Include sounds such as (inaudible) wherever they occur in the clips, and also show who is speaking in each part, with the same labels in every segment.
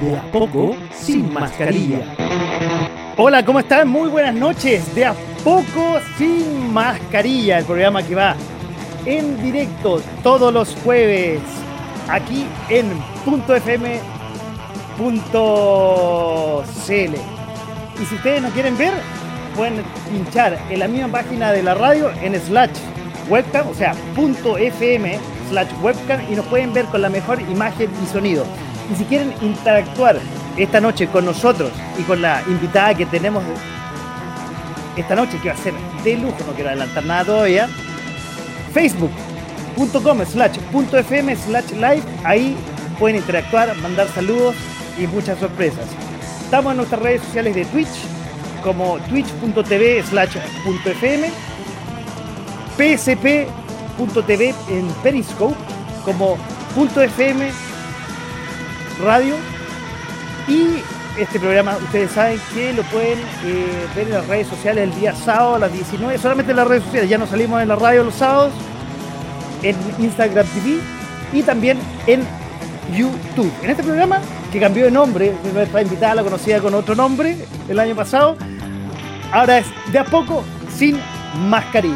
Speaker 1: De a poco, sin mascarilla.
Speaker 2: Hola, ¿cómo están? Muy buenas noches. De a poco, sin mascarilla, el programa que va en directo todos los jueves aquí en .fm.cl. Y si ustedes no quieren ver, pueden pinchar en la misma página de la radio en slash webcam, o sea, .fm slash webcam y nos pueden ver con la mejor imagen y sonido. Y si quieren interactuar esta noche con nosotros y con la invitada que tenemos esta noche, que va a ser de lujo, no quiero adelantar nada todavía, facebook.com slash .fm slash live, ahí pueden interactuar, mandar saludos y muchas sorpresas. Estamos en nuestras redes sociales de Twitch, como twitch.tv slash .fm, psp.tv en Periscope, como .fm radio y este programa ustedes saben que lo pueden eh, ver en las redes sociales el día sábado a las 19, solamente en las redes sociales, ya no salimos en la radio los sábados, en Instagram TV y también en YouTube. En este programa, que cambió de nombre, nuestra invitada la conocía con otro nombre el año pasado, ahora es de a poco sin mascarilla.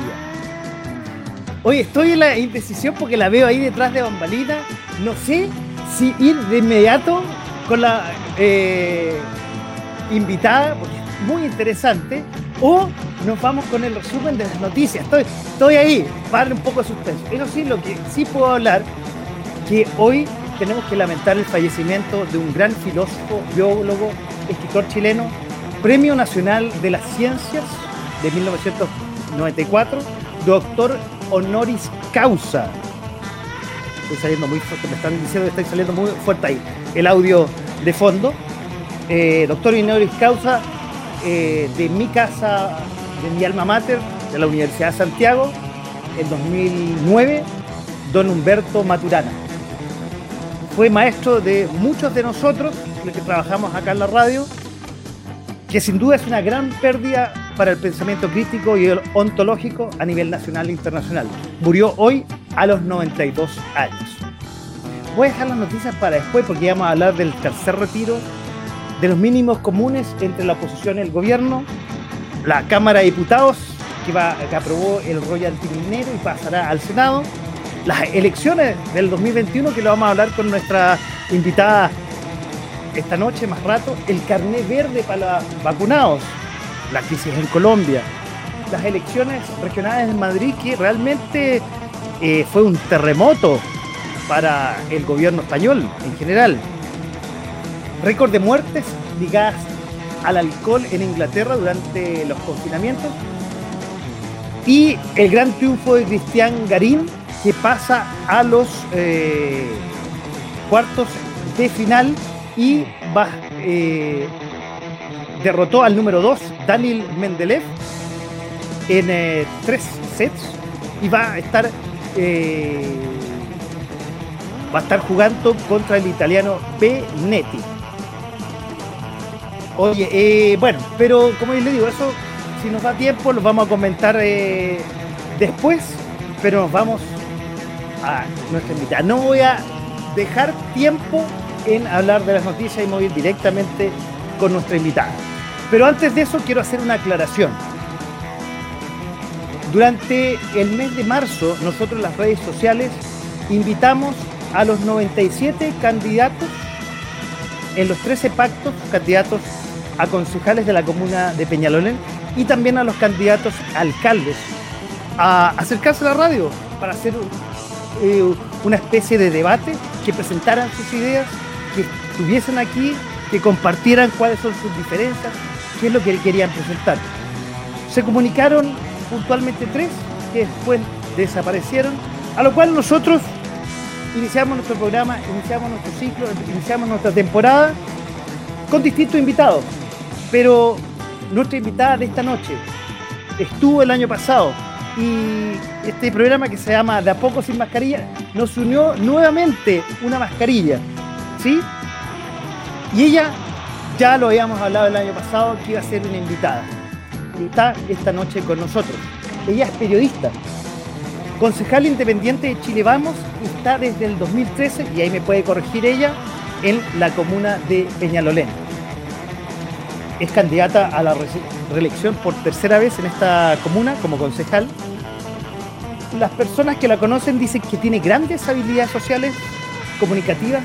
Speaker 2: Hoy estoy en la indecisión porque la veo ahí detrás de bambalina. No sé si ir de inmediato con la eh, invitada, porque es muy interesante, o nos vamos con el resumen de las noticias. Estoy, estoy ahí, para un poco de suspenso. Eso sí, lo que sí puedo hablar, que hoy tenemos que lamentar el fallecimiento de un gran filósofo, biólogo, escritor chileno, Premio Nacional de las Ciencias de 1994, doctor honoris causa estoy saliendo muy fuerte, me están diciendo que estoy saliendo muy fuerte ahí. El audio de fondo. Eh, doctor honoris causa eh, de mi casa, de mi alma mater, de la Universidad de Santiago, en 2009, don Humberto Maturana. Fue maestro de muchos de nosotros, los que trabajamos acá en la radio, que sin duda es una gran pérdida para el pensamiento crítico y el ontológico a nivel nacional e internacional. Murió hoy a los 92 años. Voy a dejar las noticias para después porque vamos a hablar del tercer retiro, de los mínimos comunes entre la oposición y el gobierno, la Cámara de Diputados que, va, que aprobó el royalty minero y pasará al Senado, las elecciones del 2021 que lo vamos a hablar con nuestra invitada esta noche más rato, el carné verde para vacunados, la crisis en Colombia, las elecciones regionales en Madrid que realmente eh, fue un terremoto para el gobierno español en general. Récord de muertes ligadas al alcohol en Inglaterra durante los confinamientos. Y el gran triunfo de Cristian Garín que pasa a los eh, cuartos de final y eh, derrotó al número 2, Daniel Mendeleev, en tres sets y va a estar eh, va a estar jugando contra el italiano Benetti. Oye, eh, bueno, pero como les digo, eso si nos da tiempo lo vamos a comentar eh, después, pero nos vamos a nuestra invitada. No voy a dejar tiempo en hablar de las noticias y voy directamente con nuestra invitada. Pero antes de eso quiero hacer una aclaración. Durante el mes de marzo, nosotros las redes sociales invitamos a los 97 candidatos en los 13 pactos, candidatos a concejales de la comuna de Peñalolén y también a los candidatos alcaldes a acercarse a la radio para hacer eh, una especie de debate, que presentaran sus ideas, que estuviesen aquí, que compartieran cuáles son sus diferencias, qué es lo que querían presentar. Se comunicaron puntualmente tres que después desaparecieron, a lo cual nosotros iniciamos nuestro programa, iniciamos nuestro ciclo, iniciamos nuestra temporada con distintos invitados. Pero nuestra invitada de esta noche estuvo el año pasado y este programa que se llama De a poco sin mascarilla nos unió nuevamente una mascarilla, ¿sí? Y ella ya lo habíamos hablado el año pasado que iba a ser una invitada. Está esta noche con nosotros. Ella es periodista, concejal independiente de Chile Vamos está desde el 2013, y ahí me puede corregir ella, en la comuna de Peñalolén. Es candidata a la reelección por tercera vez en esta comuna como concejal. Las personas que la conocen dicen que tiene grandes habilidades sociales, comunicativas,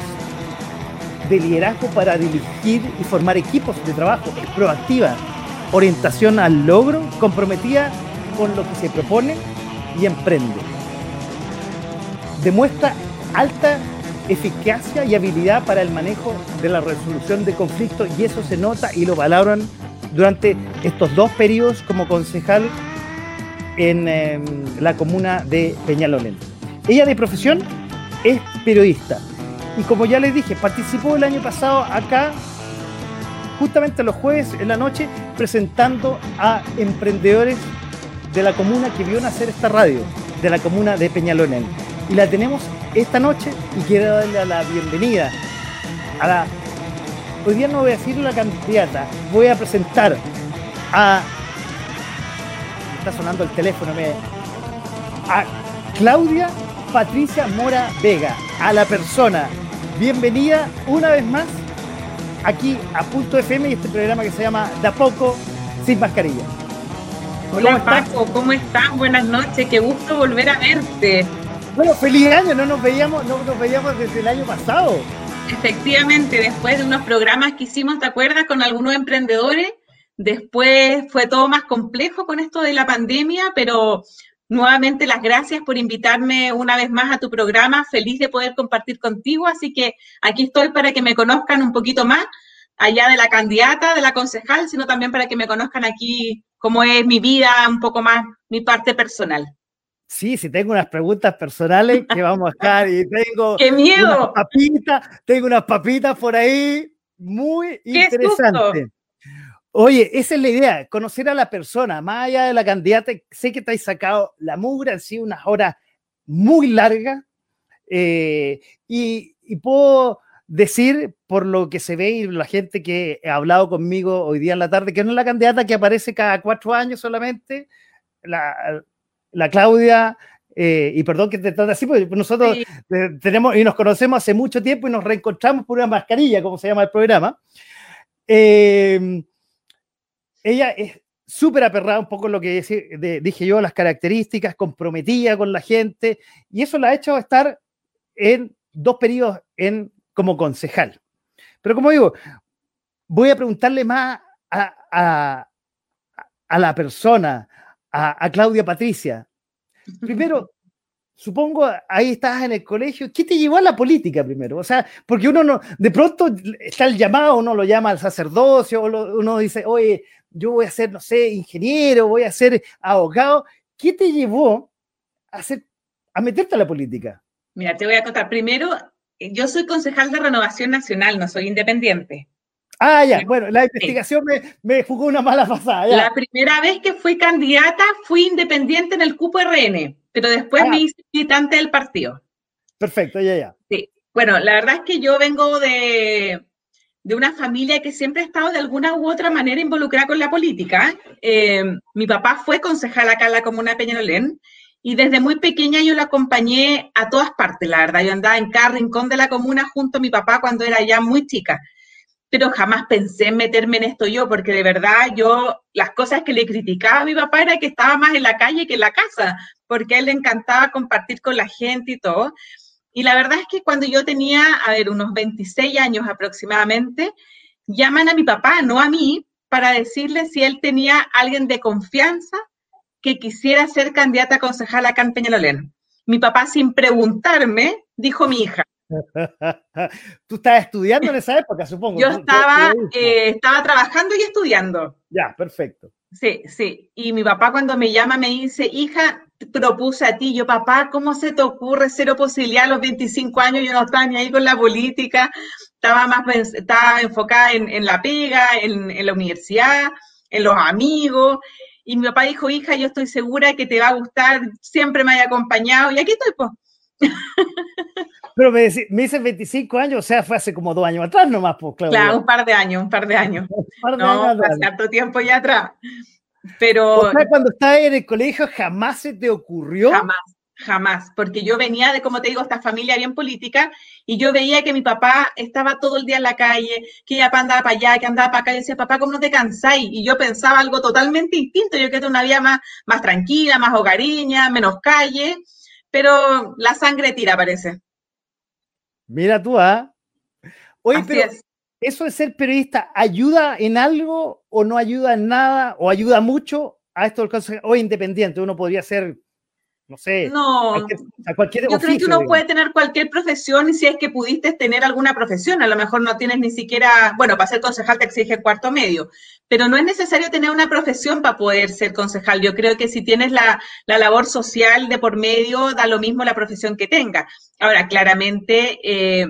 Speaker 2: de liderazgo para dirigir y formar equipos de trabajo, es proactiva, orientación al logro, comprometida con lo que se propone y emprende. Demuestra alta eficacia y habilidad para el manejo de la resolución de conflictos y eso se nota y lo valoran durante estos dos periodos como concejal en em, la comuna de Peñalolén. Ella de profesión es periodista y como ya les dije, participó el año pasado acá, justamente los jueves en la noche, presentando a emprendedores de la comuna que vio nacer esta radio, de la comuna de Peñalolén. Y la tenemos esta noche y quiero darle la bienvenida a la... Hoy día no voy a decir la candidata, voy a presentar a... está sonando el teléfono. A Claudia Patricia Mora Vega, a la persona. Bienvenida una vez más aquí a Punto FM y este programa que se llama Da Poco Sin Mascarilla.
Speaker 3: Hola Paco, ¿cómo estás? Buenas noches, qué gusto volver a verte.
Speaker 2: Bueno, feliz año, no nos veíamos, no nos veíamos desde el año pasado.
Speaker 3: Efectivamente, después de unos programas que hicimos, ¿te acuerdas? Con algunos emprendedores, después fue todo más complejo con esto de la pandemia, pero nuevamente las gracias por invitarme una vez más a tu programa, feliz de poder compartir contigo, así que aquí estoy para que me conozcan un poquito más, allá de la candidata, de la concejal, sino también para que me conozcan aquí cómo es mi vida, un poco más mi parte personal.
Speaker 2: Sí, sí, tengo unas preguntas personales que vamos a dejar y tengo. (laughs)
Speaker 3: ¡Qué miedo!
Speaker 2: Unas papitas, tengo unas papitas por ahí muy interesantes. Oye, esa es la idea, conocer a la persona, más allá de la candidata. Sé que te has sacado la mugre, han sido unas horas muy largas eh, y, y, puedo decir, por lo que se ve y la gente que ha hablado conmigo hoy día en la tarde, que no es la candidata que aparece cada cuatro años solamente, la, la Claudia, eh, y perdón que te trate así, porque nosotros tenemos y nos conocemos hace mucho tiempo y nos reencontramos por una mascarilla, como se llama el programa. Eh, ella es súper aperrada, un poco lo que dije yo, las características, comprometida con la gente, y eso la ha hecho estar en dos periodos en, como concejal. Pero como digo, voy a preguntarle más a, a la persona, a, Claudia Patricia. Primero, supongo, ahí estás en el colegio. ¿Qué te llevó a la política primero? O sea, porque uno no, de pronto está el llamado, uno lo llama al sacerdocio, uno dice, oye, yo voy a ser, no sé, ingeniero, voy a ser abogado. ¿Qué te llevó a, hacer, a meterte a la política?
Speaker 3: Mira, te voy a contar. Primero, yo soy concejal de Renovación Nacional, no soy independiente.
Speaker 2: Ah, ya, bueno, la investigación me, me, jugó una mala pasada.
Speaker 3: La primera vez que fui candidata fui independiente en el cupo RN, pero después ah. me hice militante del partido.
Speaker 2: Perfecto, ya, ya.
Speaker 3: Sí, bueno, la verdad es que yo vengo de, de una familia que siempre ha estado de alguna u otra manera involucrada con la política. Eh, mi papá fue concejal acá en la comuna Peñalolén y desde muy pequeña yo la acompañé a todas partes, la verdad. Yo andaba en cada rincón de la comuna junto a mi papá cuando era ya muy chica pero jamás pensé en meterme en esto yo, porque de verdad yo, las cosas que le criticaba a mi papá era que estaba más en la calle que en la casa, porque a él le encantaba compartir con la gente y todo. Y la verdad es que cuando yo tenía, a ver, unos 26 años aproximadamente, llaman a mi papá, no a mí, para decirle si él tenía alguien de confianza que quisiera ser candidata a concejal acá en Peñalolén. Mi papá, sin preguntarme, dijo mi hija, (laughs)
Speaker 2: Tú estabas estudiando en esa época, supongo.
Speaker 3: Yo estaba, eh, estaba trabajando y estudiando.
Speaker 2: Ya, perfecto.
Speaker 3: Sí, sí. Y mi papá cuando me llama me dice, hija, propuse a ti, yo, papá, ¿cómo se te ocurre cero posibilidad a los 25 años? Yo no estaba ni ahí con la política, estaba más estaba enfocada en, la pega, en, la universidad, en los amigos. Y mi papá dijo, hija, yo estoy segura que te va a gustar, siempre me haya acompañado. Y aquí estoy, pues.
Speaker 2: Pero me, me dices 25 años, o sea, fue hace como dos años atrás nomás, pues,
Speaker 3: claro. Claro, un par de años, un par de años. (laughs) Un par de no, años hace harto tiempo ya atrás. Pero.
Speaker 2: O sea, cuando estabas en el colegio, jamás se te ocurrió.
Speaker 3: Jamás, jamás. Porque yo venía de, como te digo, esta familia bien política y yo veía que mi papá estaba todo el día en la calle, que ya andaba para allá, que andaba para acá. Y decía, papá, ¿cómo no te cansáis? Y yo pensaba algo totalmente distinto. Yo quería una vida más, más tranquila, más hogareña, menos calle. Pero la sangre tira, parece.
Speaker 2: Mira tú, ¿ah? Oye, pero ¿eso de ser periodista ayuda en algo o no ayuda en nada o ayuda mucho a esto del caso o independiente? Uno podría ser, no sé,
Speaker 3: no, a cualquier Yo creo que uno puede tener cualquier profesión y si es que pudiste tener alguna profesión, a lo mejor no tienes ni siquiera, bueno, para ser concejal te exige cuarto medio, pero no es necesario tener una profesión para poder ser concejal. Yo creo que si tienes la, la labor social de por medio, da lo mismo la profesión que tenga. Ahora, claramente, eh,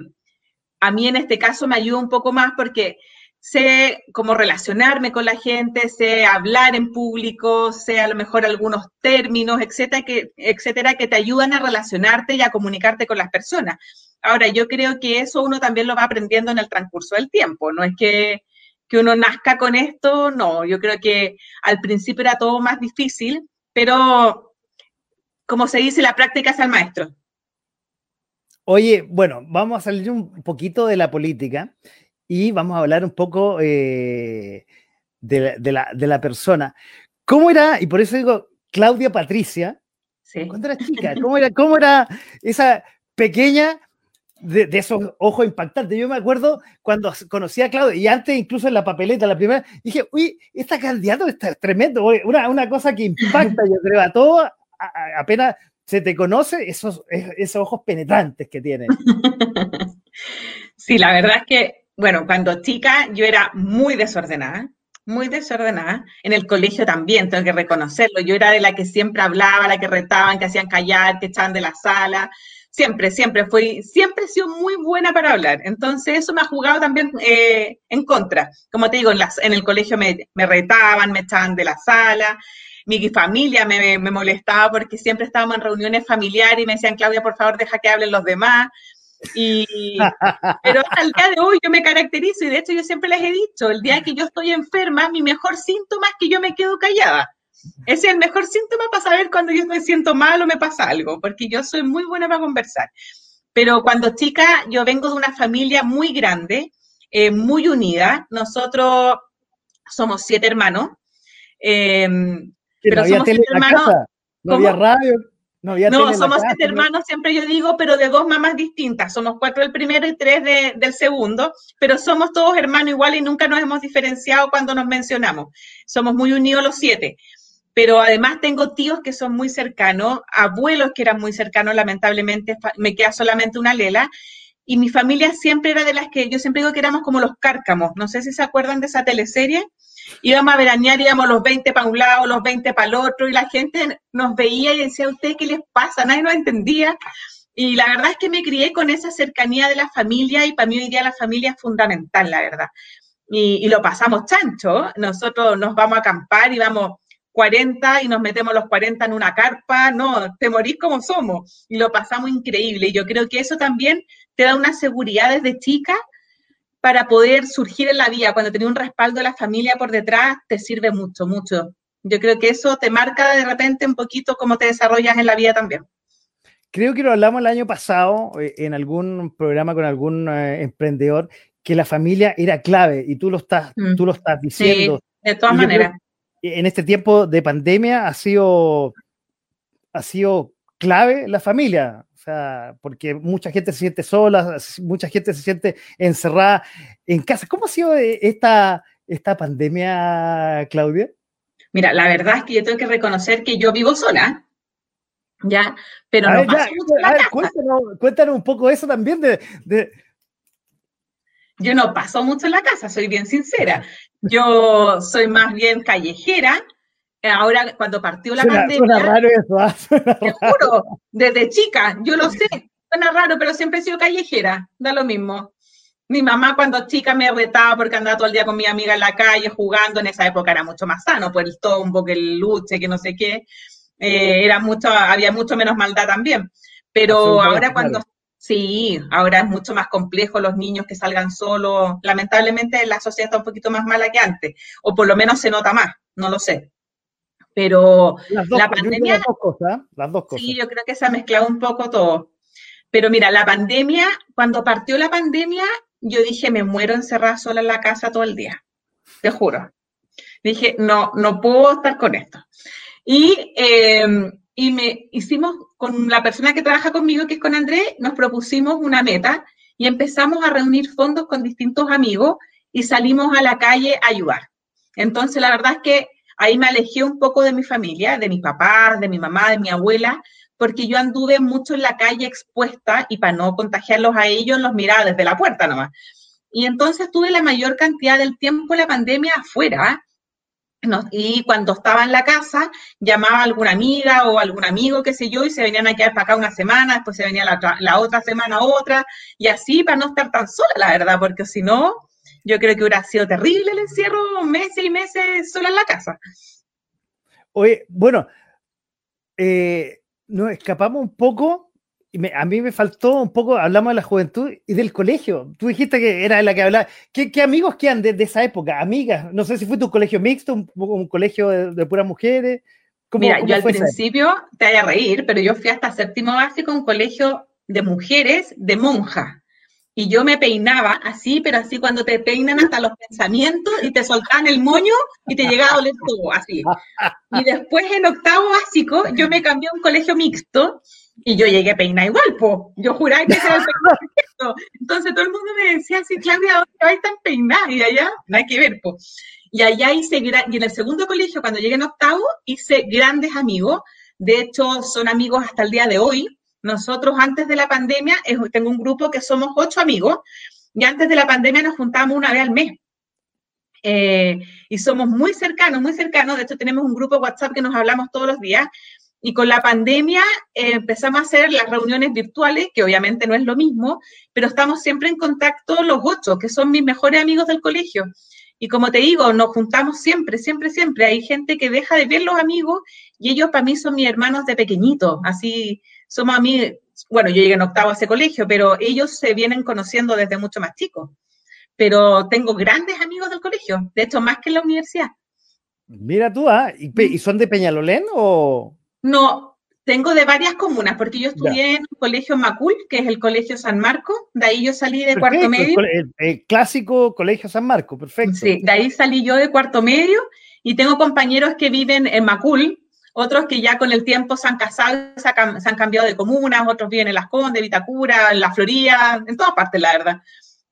Speaker 3: a mí en este caso me ayuda un poco más porque sé cómo relacionarme con la gente, sé hablar en público, sé a lo mejor algunos términos, etcétera, que, etcétera, que te ayudan a relacionarte y a comunicarte con las personas. Ahora, yo creo que eso uno también lo va aprendiendo en el transcurso del tiempo, no es que, que uno nazca con esto, no, yo creo que al principio era todo más difícil, pero como se dice, la práctica es el maestro.
Speaker 2: Oye, bueno, vamos a salir un poquito de la política y vamos a hablar un poco eh, de, la, persona. ¿Cómo era, y por eso digo, Claudia Patricia, cuando era chica, ¿cómo era, cómo era esa pequeña de, esos ojos impactantes? Yo me acuerdo cuando conocí a Claudia, y antes incluso en la papeleta, la primera, dije, uy, esta candidato está tremendo, una, una cosa que impacta, yo creo, a todo, apenas se te conoce esos, esos ojos penetrantes que tienen. (laughs)
Speaker 3: Sí, la verdad es que, bueno, cuando chica yo era muy desordenada, muy desordenada. En el colegio también, tengo que reconocerlo. Yo era de la que siempre hablaba, la que retaban, que hacían callar, que echaban de la sala. Siempre, siempre fui, siempre he sido muy buena para hablar. Entonces eso me ha jugado también eh, en contra. Como te digo, en, las, en el colegio me, me retaban, me echaban de la sala mi familia me, molestaba porque siempre estábamos en reuniones familiares y me decían, Claudia, por favor, deja que hablen los demás. Y, (laughs) pero hasta el día de hoy yo me caracterizo y de hecho yo siempre les he dicho, el día que yo estoy enferma, mi mejor síntoma es que yo me quedo callada. Ese es el mejor síntoma para saber cuando yo me siento mal o me pasa algo, porque yo soy muy buena para conversar. Pero cuando chica, yo vengo de una familia muy grande, eh, muy unida. Nosotros somos siete hermanos. Eh,
Speaker 2: pero no somos hermanos. No había radio.
Speaker 3: No, había no somos siete hermanos, siempre yo digo, pero de dos mamás distintas. Somos cuatro del primero y tres del segundo, pero somos todos hermanos igual y nunca nos hemos diferenciado cuando nos mencionamos. Somos muy unidos los siete. Pero además tengo tíos que son muy cercanos, abuelos que eran muy cercanos, lamentablemente me queda solamente una lela. Y mi familia siempre era de las que yo siempre digo que éramos como los cárcamos. No sé si se acuerdan de esa teleserie íbamos a veranear, íbamos los 20 para un lado, los 20 para el otro, y la gente nos veía y decía, ¿a usted qué les pasa? Nadie nos entendía. Y la verdad es que me crié con esa cercanía de la familia y para mí hoy día la familia es fundamental, la verdad. Y, lo pasamos chancho. Nosotros nos vamos a acampar y vamos 40 y nos metemos los 40 en una carpa. No, te morís como somos. Y lo pasamos increíble. Y yo creo que eso también te da una seguridad desde chica para poder surgir en la vida. Cuando tenés un respaldo de la familia por detrás, te sirve mucho, mucho. Yo creo que eso te marca de repente un poquito cómo te desarrollas en la vida también.
Speaker 2: Creo que lo hablamos el año pasado eh, en algún programa con algún eh, emprendedor, que la familia era clave y tú lo estás, mm. tú lo estás diciendo.
Speaker 3: Sí, de todas maneras.
Speaker 2: En este tiempo de pandemia ha sido, ha sido clave la familia sea, porque mucha gente se siente sola, mucha gente se siente encerrada en casa. ¿Cómo ha sido eh, esta, esta pandemia, Claudia?
Speaker 3: Mira, la verdad es que yo tengo que reconocer que yo vivo sola, ya, pero no
Speaker 2: paso mucho la casa. Cuéntanos, un poco eso también de,
Speaker 3: Yo no paso mucho en la casa, soy bien sincera. (laughs) Yo soy más bien callejera, ahora cuando partió la pandemia. Suena raro eso, ¿ah? (laughs) Te juro, desde chica, yo lo sé, suena raro, pero siempre he sido callejera, da lo mismo. Mi mamá cuando chica me retaba porque andaba todo el día con mi amiga en la calle jugando, en esa época era mucho más sano, por el tombo, que el luche, que no sé qué, eh, era mucho, había mucho menos maldad también. Pero ahora cuando, sí, ahora es mucho más complejo los niños que salgan solos. Lamentablemente la sociedad está un poquito más mala que antes, o por lo menos se nota más, no lo sé. Pero la pandemia... Las dos cosas, las dos cosas. Sí, yo creo que se ha mezclado un poco todo. Pero mira, la pandemia, cuando partió la pandemia, yo dije, me muero encerrada sola en la casa todo el día. Te juro. Dije, no, no puedo estar con esto. Y, em, y me hicimos con la persona que trabaja conmigo, que es con Andrés, nos propusimos una meta y empezamos a reunir fondos con distintos amigos y salimos a la calle a ayudar. Entonces, la verdad es que ahí me alejé un poco de mi familia, de mis papás, de mi mamá, de mi abuela, porque yo anduve mucho en la calle expuesta y para no contagiarlos a ellos los miraba desde la puerta nomás. Y entonces tuve la mayor cantidad del tiempo la pandemia afuera. y cuando estaba en la casa, llamaba a alguna amiga o algún amigo, qué sé yo, y se venían a quedar para acá una semana, después se venía la, la otra semana otra, y así para no estar tan sola, la verdad, porque si no, yo creo que hubiera sido terrible el encierro meses y meses sola en la casa.
Speaker 2: Oye, bueno, eh, nos escapamos un poco, y a mí me faltó un poco, hablamos de la juventud y del colegio. Tú dijiste que era la que hablaba. ¿Qué, amigos quedan de, esa época? Amigas. No sé si fue tu colegio mixto, un, colegio de, puras mujeres.
Speaker 3: Mira, yo al principio, te vaya a reír, pero yo fui hasta séptimo básico, un colegio de mujeres, de monjas. Y yo me peinaba así, pero así cuando te peinan hasta los pensamientos y te soltaban el moño y te llegaba a doler todo, así. Y después en octavo básico yo me cambié a un colegio mixto y yo llegué a peinar igual, po. Yo juraba que era el peinado Entonces todo el mundo me decía así, Claudia, ¿dónde vais tan peinada? Y allá, no hay que ver, po. Y allá hice, y en el segundo colegio, cuando llegué en octavo, hice grandes amigos. De hecho, son amigos hasta el día de hoy. Nosotros antes de la pandemia, tengo un grupo que somos ocho amigos, y antes de la pandemia nos juntábamos una vez al mes. Eh, y somos muy cercanos, muy cercanos. De hecho, tenemos un grupo WhatsApp que nos hablamos todos los días. Y con la pandemia eh, empezamos a hacer las reuniones virtuales, que obviamente no es lo mismo, pero estamos siempre en contacto los ocho, que son mis mejores amigos del colegio. Y como te digo, nos juntamos siempre, siempre, siempre. Hay gente que deja de ver los amigos y ellos para mí son mis hermanos de pequeñito. Así, somos a mí, bueno, yo llegué en octavo a ese colegio, pero ellos se vienen conociendo desde mucho más chicos. Pero tengo grandes amigos del colegio, de hecho, más que en la universidad.
Speaker 2: Mira tú, ¿ah? ¿Y, son de Peñalolén o...?
Speaker 3: No, tengo de varias comunas, porque yo estudié en un colegio Macul, que es el Colegio San Marco, de ahí yo salí de cuarto medio.
Speaker 2: El, clásico Colegio San Marco, perfecto.
Speaker 3: Sí, de ahí salí yo de cuarto medio y tengo compañeros que viven en Macul, otros que ya con el tiempo se han casado, se, han cambiado de comunas, otros viven en Las Condes, Vitacura, en La Florida, en todas partes, la verdad.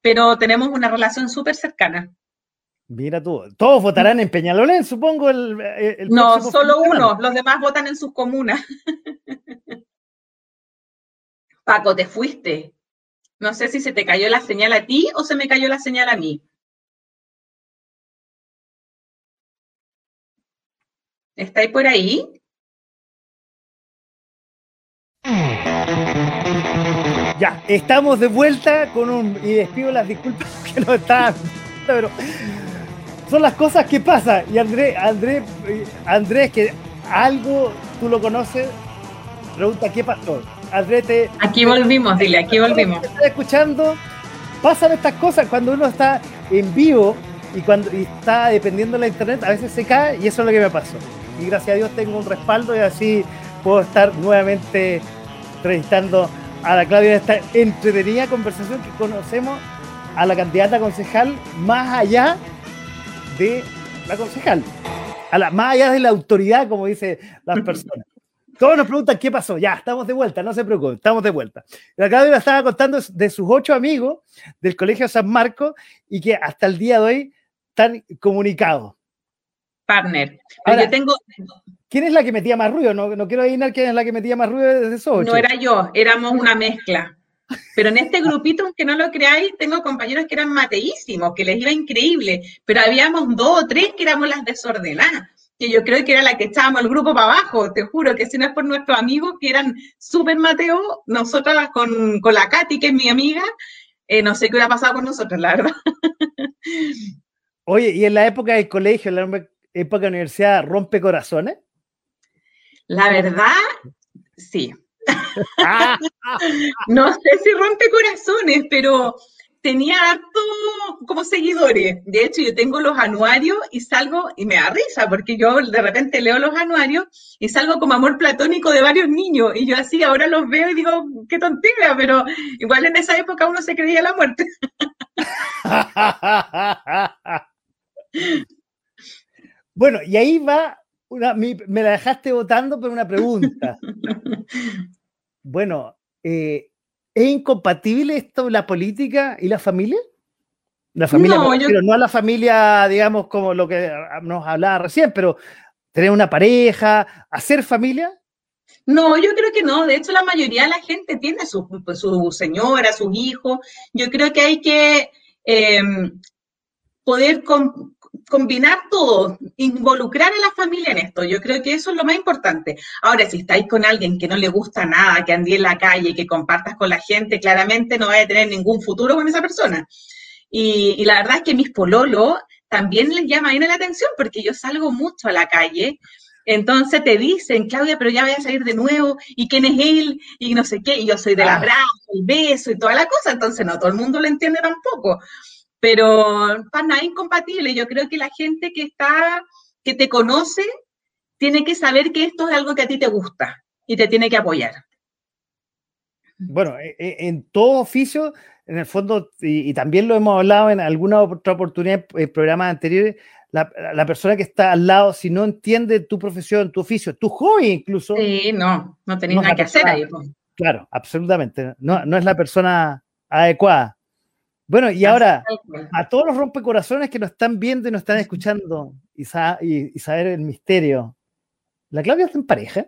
Speaker 3: Pero tenemos una relación súper cercana.
Speaker 2: Mira tú, todos votarán en Peñalolén, supongo. El,
Speaker 3: no, solo uno, los demás votan en sus comunas. (laughs) Paco, te fuiste. No sé si se te cayó la señal a ti o se me cayó la señal a mí. ¿Estáis por ahí?
Speaker 2: Ya, estamos de vuelta con un. Y despido las disculpas (laughs) que no están. Pero son las cosas que pasan. Y Andrés, Andrés, Andrés, que algo tú lo conoces, pregunta qué pasó. Andrés, te,
Speaker 3: aquí volvimos, dile, aquí volvimos.
Speaker 2: Estás escuchando, pasan estas cosas cuando uno está en vivo y cuando está dependiendo de la internet, a veces se cae y eso es lo que me pasó y gracias a Dios tengo un respaldo y así puedo estar nuevamente entrevistando a la Claudia en esta entretenida conversación que conocemos a la candidata concejal más allá de la concejal, a la, más allá de la autoridad, como dicen las (laughs) personas. Todos nos preguntan qué pasó. Ya, estamos de vuelta, no se preocupen, estamos de vuelta. La Claudia estaba contando de sus ocho amigos del Colegio San Marcos y que hasta el día de hoy están comunicados
Speaker 3: partner. yo tengo...
Speaker 2: ¿Quién es la que metía más ruido? No, no quiero adivinar quién es la que metía más ruido desde eso.
Speaker 3: No era yo, éramos una mezcla. Pero en este grupito, aunque no lo creáis, tengo compañeros que eran mateísimos, que les iba increíble, pero habíamos dos o tres que éramos las desordenadas. que yo creo que era la que echábamos el grupo para abajo, te juro que si no es por nuestros amigos que eran súper Mateo, nosotras con, con la Katy, que es mi amiga, eh, no sé qué hubiera pasado con nosotros, la verdad.
Speaker 2: Oye, ¿y en la época del colegio, la época de la universidad, rompe corazones?
Speaker 3: La verdad, sí. (laughs) no sé si rompe corazones, pero tenía harto como seguidores. De hecho, yo tengo los anuarios y salgo, y me da risa, porque yo de repente leo los anuarios y salgo como amor platónico de varios niños. Y yo así ahora los veo y digo, qué tontería, pero igual en esa época uno se creía la muerte. (laughs)
Speaker 2: bueno, y ahí va, una, me la dejaste votando por una pregunta. (laughs) Bueno, eh, ¿Es incompatible esto, la política y la familia? La familia, no, pero no a la familia, digamos, como lo que nos hablaba recién, pero tener una pareja, hacer familia.
Speaker 3: No, yo creo que no. De hecho, la mayoría de la gente tiene su, pues, su señora, sus hijos. Yo creo que hay que em, poder combinar todo, involucrar a la familia en esto. Yo creo que eso es lo más importante. Ahora, si estáis con alguien que no le gusta nada, que andí en la calle, que compartas con la gente, claramente no vais a tener ningún futuro con esa persona. Y, la verdad es que mis pololos también les llama bien la atención porque yo salgo mucho a la calle. Entonces te dicen, Claudia, pero ya voy a salir de nuevo, ¿y quién es él? Y no sé qué, y yo soy del ah. abrazo, el beso y toda la cosa, entonces no todo el mundo lo entiende tampoco pero para nada incompatible. Yo creo que la gente que está, que te conoce, tiene que saber que esto es algo que a ti te gusta y te tiene que apoyar.
Speaker 2: Bueno, e, e, en todo oficio, en el fondo, y, también lo hemos hablado en alguna otra oportunidad en programas anteriores, la, persona que está al lado, si no entiende tu profesión, tu oficio, tu hobby incluso.
Speaker 3: Sí, no, no tenés nada que hacer ahí.
Speaker 2: Claro, absolutamente. No, no es la persona adecuada. Bueno, y ahora, a todos los rompecorazones que nos están viendo y nos están escuchando y, saber el misterio, ¿la Claudia está en pareja?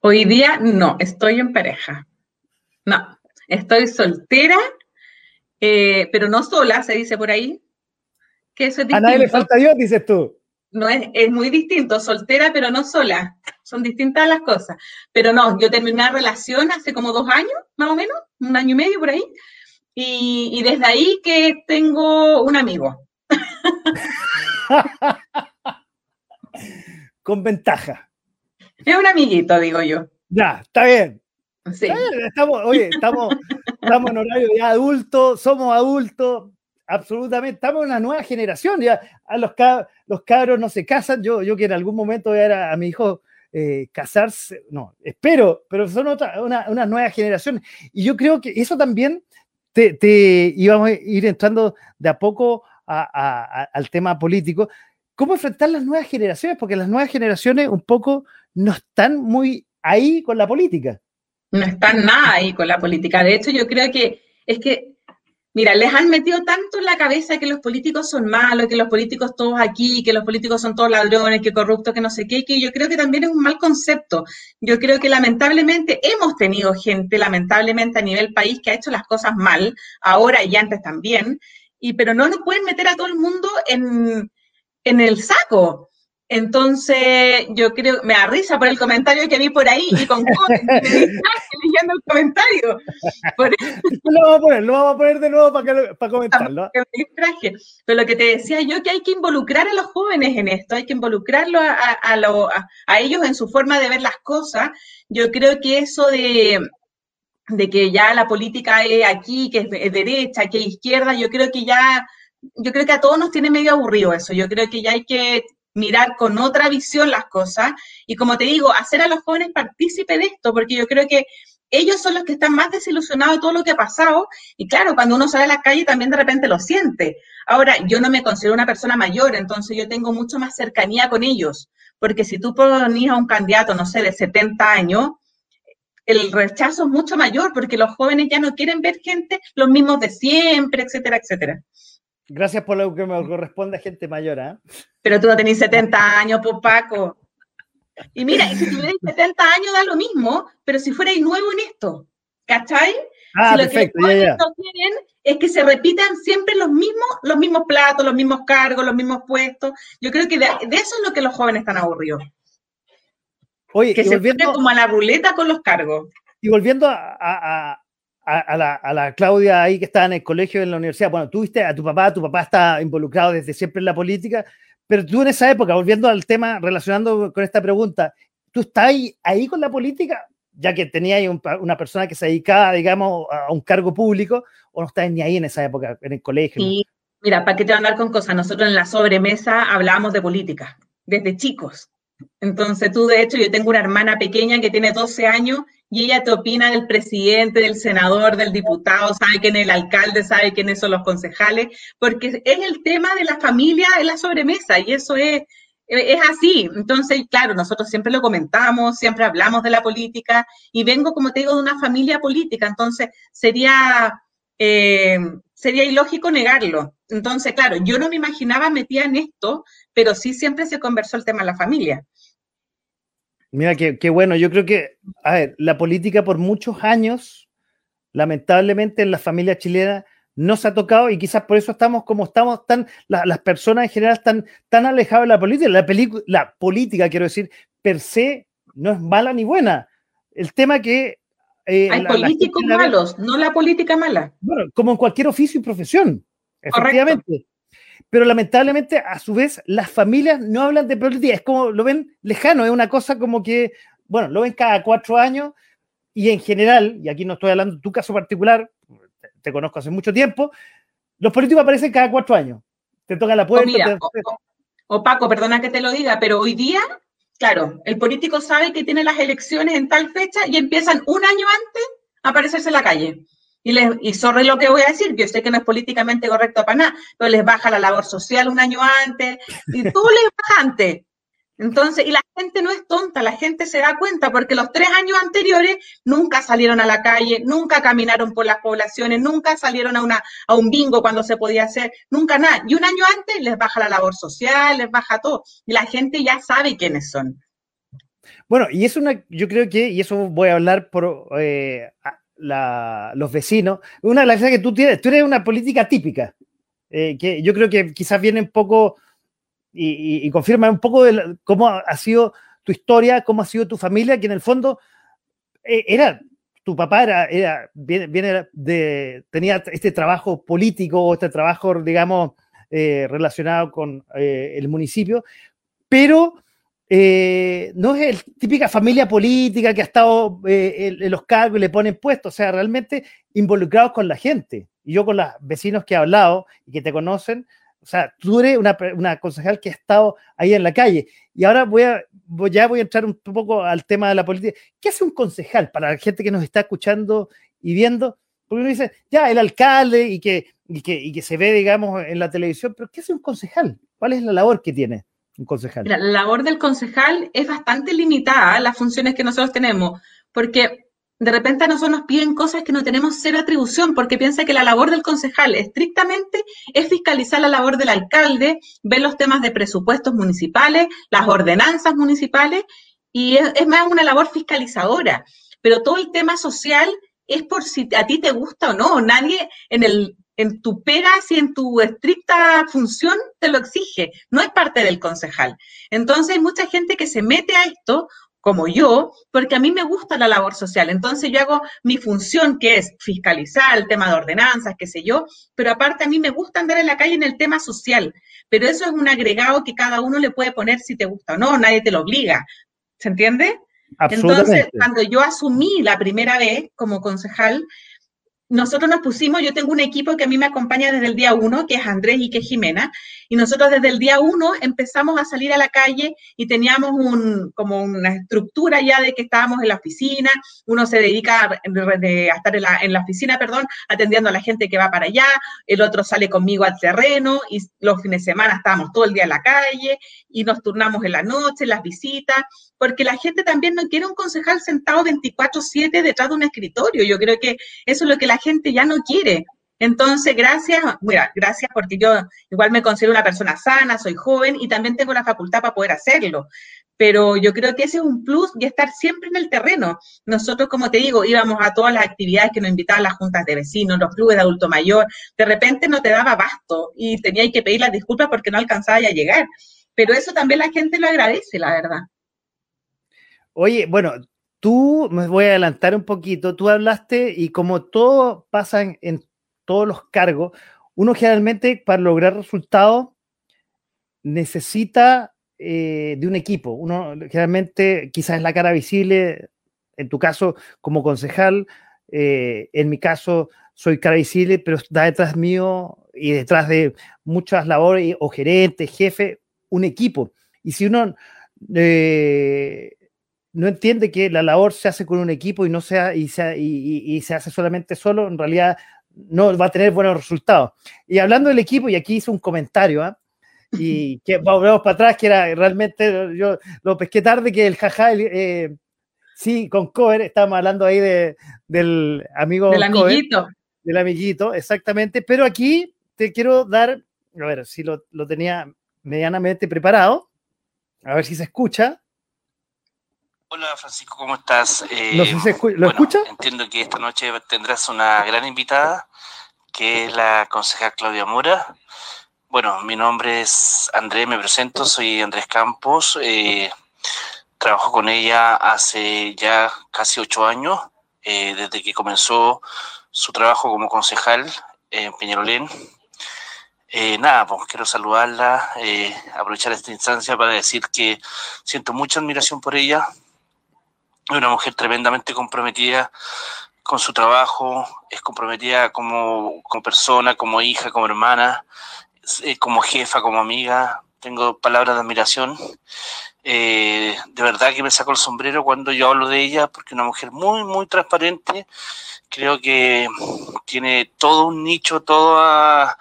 Speaker 3: Hoy día no, estoy en pareja. No, estoy soltera, eh, pero no sola, se dice por ahí. Que eso es
Speaker 2: A nadie le falta Dios, dices tú.
Speaker 3: No es, es muy distinto, soltera, pero no sola. Son distintas las cosas. Pero no, yo terminé una relación hace como dos años, más o menos, un año y medio por ahí, y, desde ahí que tengo un amigo. (laughs)
Speaker 2: Con ventaja.
Speaker 3: Es un amiguito, digo yo.
Speaker 2: Ya, está bien. Sí. Estamos, oye, estamos, estamos en horario ya adulto, somos adultos, absolutamente. Estamos en una nueva generación. Ya a los, los cabros no se casan. Yo, yo que en algún momento voy a, a mi hijo eh, casarse, no, espero, pero son otra, una, una nueva generación. Y yo creo que eso también te, íbamos a ir entrando de a poco al tema político. ¿Cómo enfrentar las nuevas generaciones? Porque las nuevas generaciones un poco no están muy ahí con la política.
Speaker 3: No están nada ahí con la política. De hecho, yo creo que es que Mira, les han metido tanto en la cabeza que los políticos son malos, que los políticos todos aquí, que los políticos son todos ladrones, que corruptos, que no sé qué, que yo creo que también es un mal concepto. Yo creo que lamentablemente hemos tenido gente, lamentablemente a nivel país, que ha hecho las cosas mal, ahora y antes también, y pero no nos pueden meter a todo el mundo en, en el saco. Entonces, yo creo, me da risa por el comentario que vi por ahí y con (laughs) leyendo el comentario.
Speaker 2: Lo vamos a poner, lo vamos a poner de nuevo para, para comentarlo.
Speaker 3: Pero lo que te decía yo, que hay que involucrar a los jóvenes en esto, hay que involucrarlo a, a, a, ellos en su forma de ver las cosas. Yo creo que eso de, de que ya la política es aquí, que es derecha, que es izquierda, yo creo que ya yo creo que a todos nos tiene medio aburrido eso. Yo creo que ya hay que mirar con otra visión las cosas y, como te digo, hacer a los jóvenes partícipe de esto, porque yo creo que ellos son los que están más desilusionados de todo lo que ha pasado y claro, cuando uno sale a la calle también de repente lo siente. Ahora, yo no me considero una persona mayor, entonces yo tengo mucho más cercanía con ellos, porque si tú ponías a un candidato, no sé, de 70 años, el rechazo es mucho mayor porque los jóvenes ya no quieren ver gente los mismos de siempre, etcétera, etcétera.
Speaker 2: Gracias por lo que me corresponde a gente mayor, ¿eh?
Speaker 3: Pero tú no tenés 70 años, pues Paco. Y mira, si tuvierais 70 años da lo mismo, pero si fuerais nuevo en esto. ¿cachai?
Speaker 2: Ah,
Speaker 3: si lo
Speaker 2: perfecto,
Speaker 3: que
Speaker 2: ya, ya.
Speaker 3: no quieren es que se repitan siempre los mismos, los mismos platos, los mismos cargos, los mismos puestos. Yo creo que de, de eso es lo que los jóvenes están aburridos.
Speaker 2: Oye,
Speaker 3: Que se
Speaker 2: volviendo,
Speaker 3: como a la ruleta con los cargos.
Speaker 2: y volviendo a, a- a- la, a la Claudia ahí que estaba en el colegio, en la universidad, bueno, tú viste a tu papá, tu papá está involucrado desde siempre en la política, pero tú en esa época, volviendo al tema, relacionando con esta pregunta, ¿tú estás ahí, ahí con la política? Ya que tenías un una persona que se dedicaba, digamos, a un cargo público, o no estás ni ahí en esa época, en el colegio.
Speaker 3: Y mira, ¿para qué te voy a hablar con cosas? Nosotros en la sobremesa hablamos de política, desde chicos. Entonces tú, de hecho, yo tengo una hermana pequeña que tiene 12 años y ella te opina del presidente, del senador, del diputado, sabe quién es el alcalde, sabe quiénes son los concejales, porque es el tema de la familia en la sobremesa y eso es, es así. Entonces, claro, nosotros siempre lo comentamos, siempre hablamos de la política y vengo, como te digo, de una familia política, entonces sería, eh, sería ilógico negarlo. Entonces, claro, yo no me imaginaba metida en esto, pero sí siempre se conversó el tema en la familia.
Speaker 2: Mira, qué, qué bueno. Yo creo que, a ver, la política por muchos años, lamentablemente en la familia chilena, no se ha tocado y quizás por eso estamos como estamos tan, la- las personas en general están tan alejadas de la política. La, la política, quiero decir, per se no es mala ni buena. El tema que... eh,
Speaker 3: Hay
Speaker 2: la-
Speaker 3: políticos malos, no la política mala.
Speaker 2: bueno, como en cualquier oficio y profesión,
Speaker 3: Correcto.
Speaker 2: Pero lamentablemente, a su vez, las familias no hablan de política, es como lo ven lejano, es una cosa como que, bueno, lo ven cada cuatro años y en general, y aquí no estoy hablando de tu caso particular, te, te conozco hace mucho tiempo, los políticos aparecen cada cuatro años. Te toca la puerta.
Speaker 3: Mira,
Speaker 2: te-
Speaker 3: o, o- o Paco, perdona que te lo diga, pero hoy día, claro, el político sabe que tiene las elecciones en tal fecha y empiezan un año antes a aparecerse en la calle. Y, les, y sobre lo que voy a decir, yo sé que no es políticamente correcto para nada, pero les baja la labor social un año antes y todo (laughs) les baja antes. Entonces, y la gente no es tonta, la gente se da cuenta porque los tres años anteriores nunca salieron a la calle, nunca caminaron por las poblaciones, nunca salieron a, una, a un bingo cuando se podía hacer, nunca nada. Y un año antes les baja la labor social, les baja todo. Y la gente ya sabe quiénes son.
Speaker 2: Bueno, y es una, yo creo que, y eso voy a hablar por eh, los vecinos, una de las cosas que tú tienes, tú eres una política típica, eh, que yo creo que quizás viene un poco y, confirma un poco de cómo ha, sido tu historia, cómo ha sido tu familia, que en el fondo eh, era, tu papá era, era viene, viene de, tenía este trabajo político, este trabajo, digamos, eh, relacionado con el municipio, pero eh, no es el típica familia política que ha estado eh, en, los cargos y le ponen puestos, o sea, realmente involucrados con la gente. Y yo con los vecinos que he hablado y que te conocen, o sea, tú eres una, concejal que ha estado ahí en la calle. Y ahora voy a, ya voy a entrar un poco al tema de la política. ¿Qué hace un concejal para la gente que nos está escuchando y viendo? Porque uno dice, ya, el alcalde y que, y que, y que se ve, digamos, en la televisión, pero ¿qué hace un concejal? ¿Cuál es la labor que tiene
Speaker 3: Mira, la labor del concejal es bastante limitada, las funciones que nosotros tenemos, porque de repente a nosotros nos piden cosas que no tenemos cero atribución, porque piensa que la labor del concejal estrictamente es fiscalizar la labor del alcalde, ver los temas de presupuestos municipales, las ordenanzas municipales, y es más una labor fiscalizadora. Pero todo el tema social es por si a ti te gusta o no. Nadie en el en tu pega, si en tu estricta función te lo exige, no es parte del concejal. Entonces hay mucha gente que se mete a esto, como yo, porque a mí me gusta la labor social. Entonces yo hago mi función, que es fiscalizar el tema de ordenanzas, qué sé yo, pero aparte a mí me gusta andar en la calle en el tema social. Pero eso es un agregado que cada uno le puede poner si te gusta o no, nadie te lo obliga. ¿Se entiende? Entonces, cuando yo asumí la primera vez como concejal, nosotros nos pusimos, yo tengo un equipo que a mí me acompaña desde el día uno, que es Andrés y que es Jimena, y nosotros desde el día uno empezamos a salir a la calle y teníamos un, como una estructura ya de que estábamos en la oficina, uno se dedica a, estar en la, en la oficina, perdón, atendiendo a la gente que va para allá, el otro sale conmigo al terreno y los fines de semana estábamos todo el día en la calle y nos turnamos en la noche, las visitas, porque la gente también no quiere un concejal sentado 24/7 detrás de un escritorio. Yo creo que eso es lo que la gente ya no quiere. Entonces, gracias, mira, gracias porque yo igual me considero una persona sana, soy joven y también tengo la facultad para poder hacerlo. pero yo creo que ese es un plus y estar siempre en el terreno. Nosotros, como te digo, íbamos a todas las actividades que nos invitaban las juntas de vecinos, los clubes de adulto mayor, de repente no te daba basto y tenías que pedir las disculpas porque no alcanzaba a llegar. Pero eso también la gente lo agradece, la verdad.
Speaker 2: Oye, bueno, tú me voy a adelantar un poquito, tú hablaste y como todo pasa en, todos los cargos, uno generalmente para lograr resultados necesita eh, de un equipo. Uno generalmente quizás es la cara visible, en tu caso como concejal, eh, en mi caso soy cara visible, pero está detrás mío y detrás de muchas labores o gerente, jefe, un equipo. Y si uno eh, no entiende que la labor se hace con un equipo y no sea y, se, y, se hace solamente solo, en realidad no va a tener buenos resultados. Y hablando del equipo, y aquí hice un comentario, ¿ah? (laughs) y que volvemos para atrás, que era realmente, yo lo pesqué tarde, que el jaja, eh, sí, con Cover, estábamos hablando ahí de, del amigo.
Speaker 3: Del amiguito.
Speaker 2: del amiguito, exactamente, pero aquí te quiero dar, a ver si lo, lo tenía medianamente preparado, a ver si se escucha.
Speaker 4: Hola Francisco, ¿cómo estás?
Speaker 2: Eh, ¿Lo escucha?
Speaker 4: Entiendo que esta noche tendrás una gran invitada, que es la concejal Claudia Mora. Bueno, mi nombre es Andrés, me presento, soy Andrés Campos. Eh, trabajo con ella hace ya casi ocho años, eh, desde que comenzó su trabajo como concejal en Peñarolén. Nada, pues quiero saludarla, aprovechar esta instancia para decir que siento mucha admiración por ella, es una mujer tremendamente comprometida con su trabajo, es comprometida como, como persona, como hija, como hermana, eh, como jefa, como amiga. Tengo palabras de admiración. Eh, de verdad que me saco el sombrero cuando yo hablo de ella, porque es una mujer muy, muy transparente. Creo que tiene todo un nicho, toda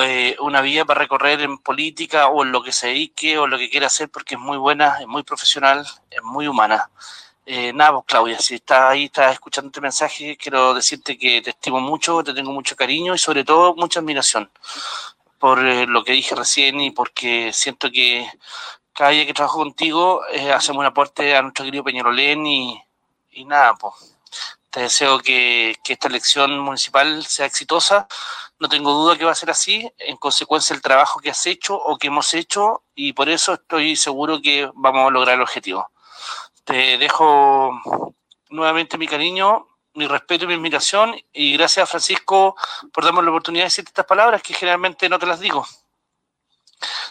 Speaker 4: eh, una vía para recorrer en política o en lo que se dedique o lo que quiera hacer, porque es muy buena, es muy profesional, es muy humana. Eh, nada, pues Claudia, si estás ahí, estás escuchando este mensaje, quiero decirte que te estimo mucho, te tengo mucho cariño y sobre todo mucha admiración por eh, lo que dije recién y porque siento que cada día que trabajo contigo eh, hacemos un aporte a nuestro querido Peñarolén y, y nada, pues te deseo que, que, esta elección municipal sea exitosa. No tengo duda que va a ser así, en consecuencia del trabajo que has hecho o que hemos hecho y por eso estoy seguro que vamos a lograr el objetivo. Te dejo nuevamente mi cariño, mi respeto y mi admiración y gracias Francisco por darme la oportunidad de decirte estas palabras que generalmente no te las digo.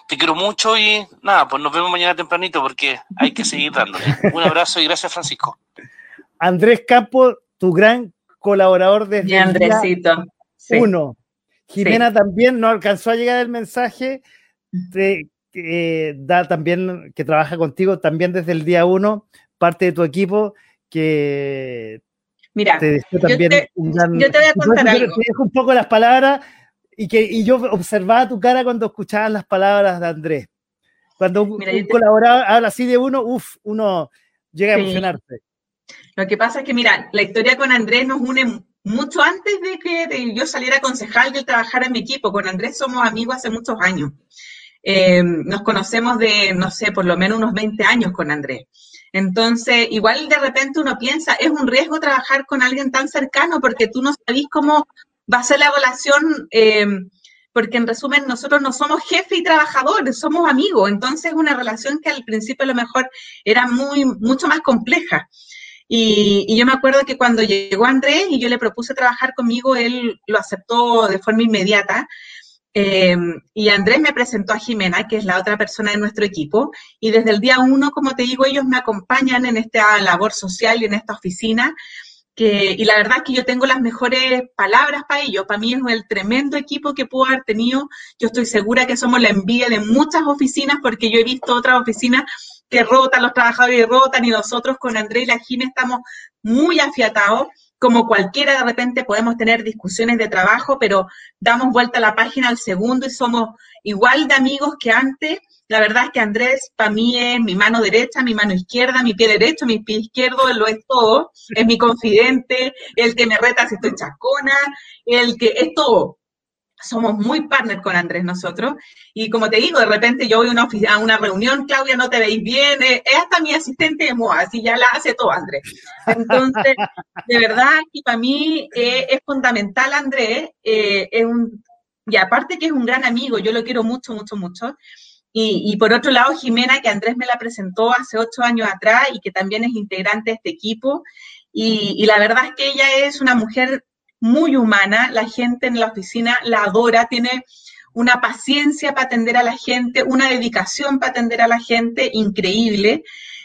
Speaker 4: Te quiero mucho y nada, pues nos vemos mañana tempranito porque hay que seguir dándole. Un abrazo y gracias Francisco.
Speaker 2: Andrés Campos, tu gran colaborador desde
Speaker 3: Andresito.
Speaker 2: uno. Jimena también no alcanzó a llegar el mensaje de, da también, que trabaja contigo también desde el día uno parte de tu equipo que
Speaker 3: Mira, te también yo, te, yo te voy a contar algo.
Speaker 2: Te dejo un poco las palabras y que y yo observaba tu cara cuando escuchabas las palabras de Andrés. Cuando un, colaborador habla así de uno, uff, uno llega a emocionarse.
Speaker 3: Lo que pasa es que, mira, la historia con Andrés nos une mucho antes de que yo saliera concejal y trabajara en mi equipo. Con Andrés somos amigos hace muchos años. Eh, nos conocemos de, no sé, por lo menos unos 20 años con Andrés. Entonces, igual de repente uno piensa, es un riesgo trabajar con alguien tan cercano porque tú no sabes cómo va a ser la evaluación, eh, porque en resumen nosotros no somos jefe y trabajadores, somos amigos, entonces es una relación que al principio a lo mejor era muy, mucho más compleja. Y, yo me acuerdo que cuando llegó Andrés y yo le propuse trabajar conmigo, él lo aceptó de forma inmediata, Em, y Andrés me presentó a Jimena, que es la otra persona de nuestro equipo, y desde el día uno, como te digo, ellos me acompañan en esta labor social y en esta oficina, que, y la verdad es que yo tengo las mejores palabras para ellos. Para mí es el tremendo equipo que puedo haber tenido. Yo estoy segura que somos la envidia de muchas oficinas, porque yo he visto otras oficinas que rotan, los trabajadores rotan, y nosotros con Andrés y la Jimena estamos muy afiatados como cualquiera de repente podemos tener discusiones de trabajo, pero damos vuelta a la página al segundo y somos igual de amigos que antes. La verdad es que Andrés para mí es mi mano derecha, mi mano izquierda, mi pie derecho, mi pie izquierdo, él lo es todo, es mi confidente, el que me reta si estoy chacona, el que es todo. Somos muy partners con Andrés nosotros. Y como te digo, de repente yo voy a una, reunión, Claudia, no te veis bien, eh, es hasta mi asistente de moda, así ya la hace todo Andrés. Entonces, de verdad, y para mí eh, es fundamental Andrés, eh, es un, y aparte que es un gran amigo, yo lo quiero mucho, mucho, mucho. Y, y, por otro lado, Jimena, que Andrés me la presentó hace ocho años atrás y que también es integrante de este equipo. Y la verdad es que ella es una mujer muy humana, la gente en la oficina la adora, tiene una paciencia para atender a la gente, una dedicación para atender a la gente increíble.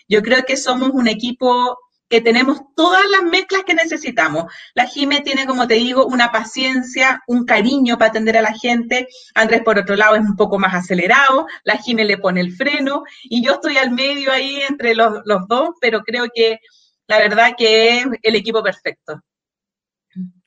Speaker 3: Yo creo que somos un equipo que tenemos todas las mezclas que necesitamos. La Jime tiene, como te digo, una paciencia, un cariño para atender a la gente. Andrés, por otro lado, es un poco más acelerado. La Jime le pone el freno y yo estoy al medio ahí entre los, los dos, pero creo que la verdad que es el equipo perfecto.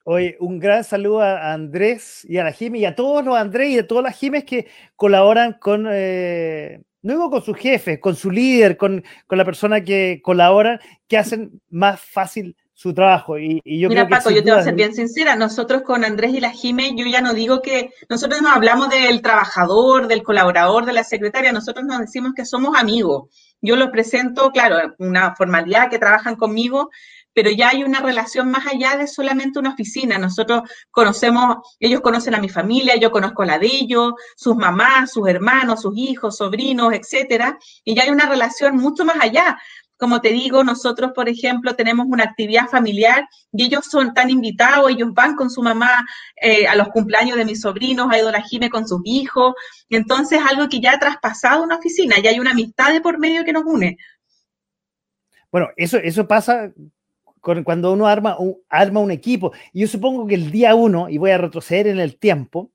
Speaker 2: Oye, un gran saludo a Andrés y a la Jiménez y a todos los Andrés y a todas las Jiménez que colaboran con, eh, no digo con su jefe, con su líder, con, con, la persona que colabora, que hacen más fácil su trabajo. Y, y yo
Speaker 3: Mira,
Speaker 2: creo
Speaker 3: Paco,
Speaker 2: que
Speaker 3: yo te voy a ser bien sincera. Nosotros con Andrés y la Jiménez, yo ya no digo que nosotros nos hablamos del trabajador, del colaborador, de la secretaria, nosotros nos decimos que somos amigos. Yo los presento, claro, una formalidad que trabajan conmigo, pero ya hay una relación más allá de solamente una oficina. Nosotros conocemos, ellos conocen a mi familia, yo conozco la de ellos, sus mamás, sus hermanos, sus hijos, sobrinos, etcétera, y ya hay una relación mucho más allá. Como te digo, nosotros, por ejemplo, tenemos una actividad familiar y ellos son tan invitados, ellos van con su mamá eh, a los cumpleaños de mis sobrinos, ha ido la Jime con sus hijos, entonces algo que ya ha traspasado una oficina, ya hay una amistad de por medio que nos une.
Speaker 2: Bueno, eso, eso pasa cuando uno arma un, arma un equipo. Y yo supongo que el día uno, y voy a retroceder en el tiempo,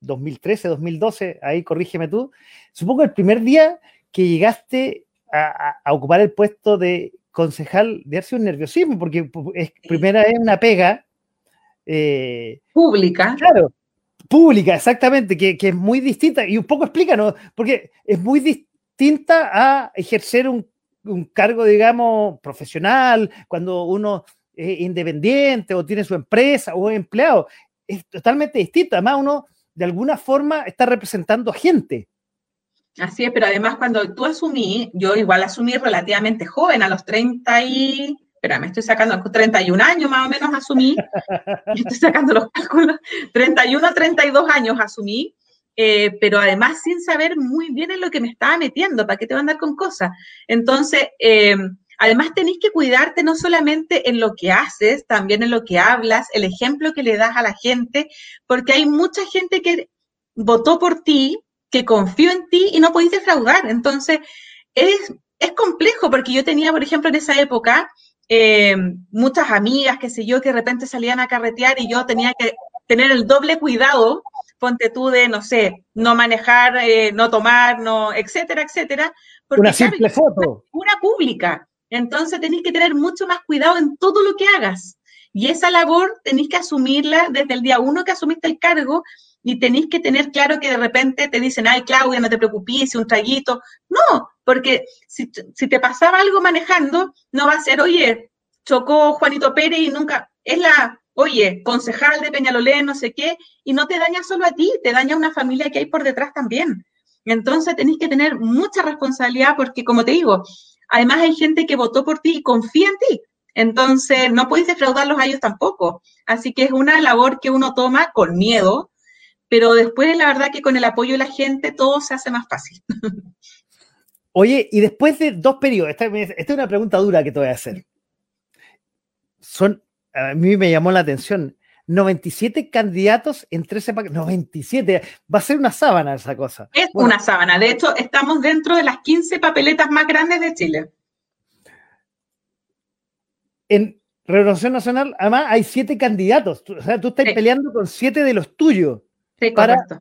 Speaker 2: 2013, 2012, ahí corrígeme tú, supongo el primer día que llegaste a, a ocupar el puesto de concejal, de un nerviosismo, porque es primera vez una pega.
Speaker 3: Eh, pública.
Speaker 2: Claro, pública, exactamente, que, que, es muy distinta. Y un poco explícanos, porque es muy distinta a ejercer un un cargo, digamos, profesional, cuando uno es independiente o tiene su empresa o es empleado, es totalmente distinto. Además, uno de alguna forma está representando a gente.
Speaker 3: Así es, pero además cuando tú asumí, yo igual asumí relativamente joven, a los 30 y... Espera, me estoy sacando 31 años más o menos asumí, (laughs) estoy sacando los cálculos, 31 a 32 años asumí, eh, pero además sin saber muy bien en lo que me estaba metiendo, ¿para qué te van a andar con cosas? Entonces, eh, además tenéis que cuidarte no solamente en lo que haces, también en lo que hablas, el ejemplo que le das a la gente, porque hay mucha gente que votó por ti, que confió en ti y no podéis defraudar. Entonces, es, es complejo, porque yo tenía, por ejemplo, en esa época, eh, muchas amigas, qué sé yo, que de repente salían a carretear y yo tenía que tener el doble cuidado ponte tú de, no sé, no manejar, eh, no tomar, no, etcétera, etcétera.
Speaker 2: Porque, una simple foto.
Speaker 3: Una pública. Entonces tenéis que tener mucho más cuidado en todo lo que hagas. Y esa labor tenéis que asumirla desde el día uno que asumiste el cargo y tenéis que tener claro que de repente te dicen, ay, Claudia, no te preocupes, un traguito. No, porque si, si te pasaba algo manejando, no va a ser, oye, chocó Juanito Pérez y nunca, es la oye, concejal de Peñalolén, no sé qué, y no te daña solo a ti, te daña a una familia que hay por detrás también. Entonces tenéis que tener mucha responsabilidad porque, como te digo, además hay gente que votó por ti y confía en ti. Entonces no podéis defraudarlos a ellos tampoco. Así que es una labor que uno toma con miedo, pero después la verdad que con el apoyo de la gente todo se hace más fácil. (laughs)
Speaker 2: Oye, y después de dos periodos, esta, esta es una pregunta dura que te voy a hacer. Son a mí me llamó la atención. 97 candidatos en 13 paquetes. 97. Va a ser una sábana esa cosa.
Speaker 3: Es una sábana. De hecho, estamos dentro de las 15 papeletas más grandes de Chile.
Speaker 2: En Renovación Nacional, además, hay siete candidatos. O sea, tú estás peleando con siete de los tuyos.
Speaker 3: Sí, para correcto.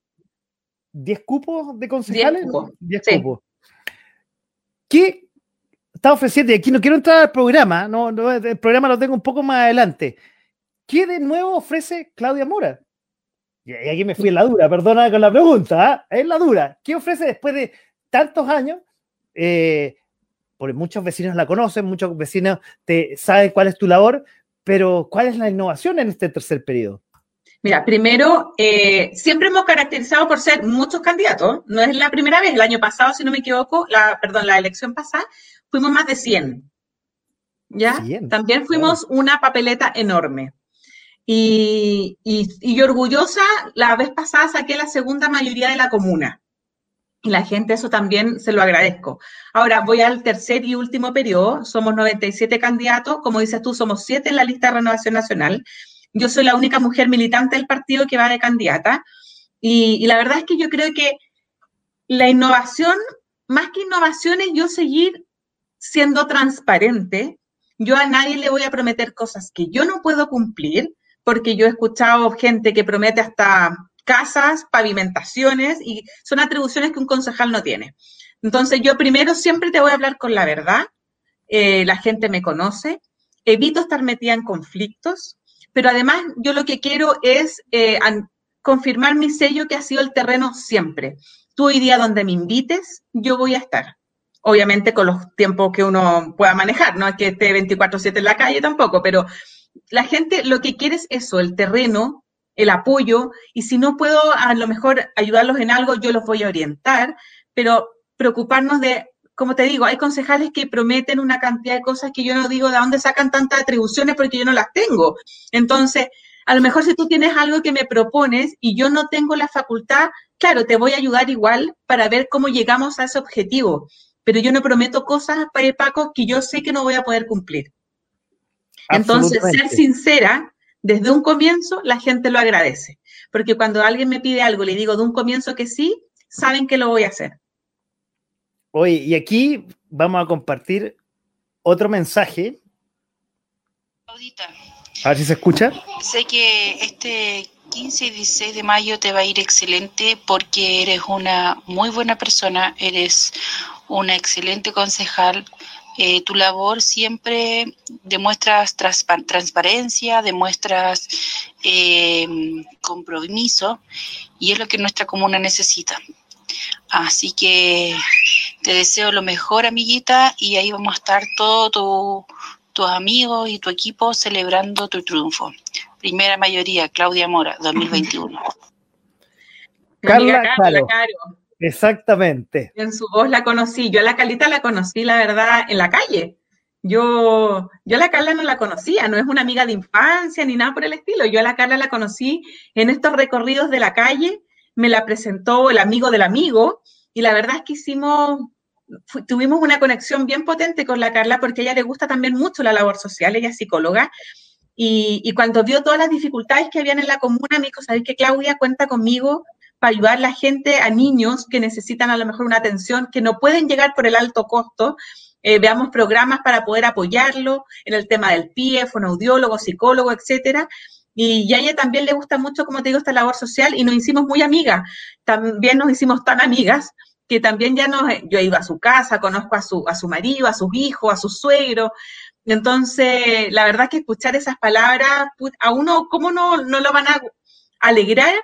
Speaker 2: 10 cupos de concejales. 10 cupos. 10 cupos. ¿Qué está ofreciendo, y aquí no quiero entrar al programa, no, el programa lo tengo un poco más adelante. ¿Qué de nuevo ofrece Claudia Mora? Y aquí me fui en la dura, perdona con la pregunta, ¿ah? es la dura. ¿Qué ofrece después de tantos años? Eh, porque muchos vecinos la conocen, muchos vecinos te saben cuál es tu labor, pero ¿cuál es la innovación en este tercer periodo?
Speaker 3: Mira, primero, eh, siempre hemos caracterizado por ser muchos candidatos. No es la primera vez. El año pasado, si no me equivoco, la, perdón, la elección pasada, fuimos más de 100. ¿Ya? También fuimos una papeleta enorme. Y, y, orgullosa, la vez pasada saqué la segunda mayoría de la comuna. Y la gente eso también se lo agradezco. Ahora voy al tercer y último periodo. Somos 97 candidatos. Como dices tú, somos 7 en la lista de Renovación Nacional. Yo soy la única mujer militante del partido que va de candidata. Y, la verdad es que yo creo que la innovación, más que innovación, es yo seguir siendo transparente. Yo a nadie le voy a prometer cosas que yo no puedo cumplir, porque yo he escuchado gente que promete hasta casas, pavimentaciones, y son atribuciones que un concejal no tiene. Entonces, yo primero siempre te voy a hablar con la verdad. Eh, la gente me conoce. Evito estar metida en conflictos. Pero además yo lo que quiero es eh, confirmar mi sello que ha sido el terreno siempre. Tú hoy día donde me invites, yo voy a estar. Obviamente con los tiempos que uno pueda manejar, no es que esté 24/7 en la calle tampoco, pero la gente lo que quiere es eso, el terreno, el apoyo, y si no puedo a lo mejor ayudarlos en algo, yo los voy a orientar, pero preocuparnos de como te digo, hay concejales que prometen una cantidad de cosas que yo no digo de dónde sacan tantas atribuciones porque yo no las tengo. Entonces, a lo mejor si tú tienes algo que me propones y yo no tengo la facultad, claro, te voy a ayudar igual para ver cómo llegamos a ese objetivo. Pero yo no prometo cosas, Paco, que yo sé que no voy a poder cumplir. Entonces, ser sincera, desde un comienzo, la gente lo agradece. Porque cuando alguien me pide algo, le digo de un comienzo que sí, saben que lo voy a hacer.
Speaker 2: Oye, y aquí vamos a compartir otro mensaje.
Speaker 5: Audita.
Speaker 2: A ver si se escucha.
Speaker 5: Sé que este 15 y 16 de mayo te va a ir excelente porque eres una muy buena persona, eres una excelente concejal. Eh, tu labor siempre demuestras transparencia, demuestras eh, compromiso y es lo que nuestra comuna necesita. Así que te deseo lo mejor, amiguita, y ahí vamos a estar todos tus amigos y tu equipo celebrando tu triunfo. Primera mayoría, Claudia Mora, (laughs) 2021.
Speaker 2: Carla, Caro. Exactamente.
Speaker 3: En su voz la conocí. Yo a la Calita la conocí, la verdad, en la calle. Yo, yo a la Carla no la conocía, no es una amiga de infancia ni nada por el estilo. Yo a la Carla la conocí en estos recorridos de la calle me la presentó el amigo del amigo y la verdad es que hicimos, tuvimos una conexión bien potente con la Carla porque ella le gusta también mucho la labor social, ella es psicóloga. Y, cuando vio todas las dificultades que habían en la comuna, me dijo, ¿sabes que Claudia cuenta conmigo para ayudar a la gente, a niños que necesitan a lo mejor una atención, que no pueden llegar por el alto costo? Eh, veamos programas para poder apoyarlo en el tema del PIE, fonoaudiólogo, psicólogo, etcétera. Y, a ella también le gusta mucho, como te digo, esta labor social y nos hicimos muy amigas. También nos hicimos tan amigas que también ya nos, yo he ido a su casa, conozco a su, a su marido, a sus hijos, a su suegro. Entonces, la verdad que escuchar esas palabras, a uno, ¿cómo no, no lo van a alegrar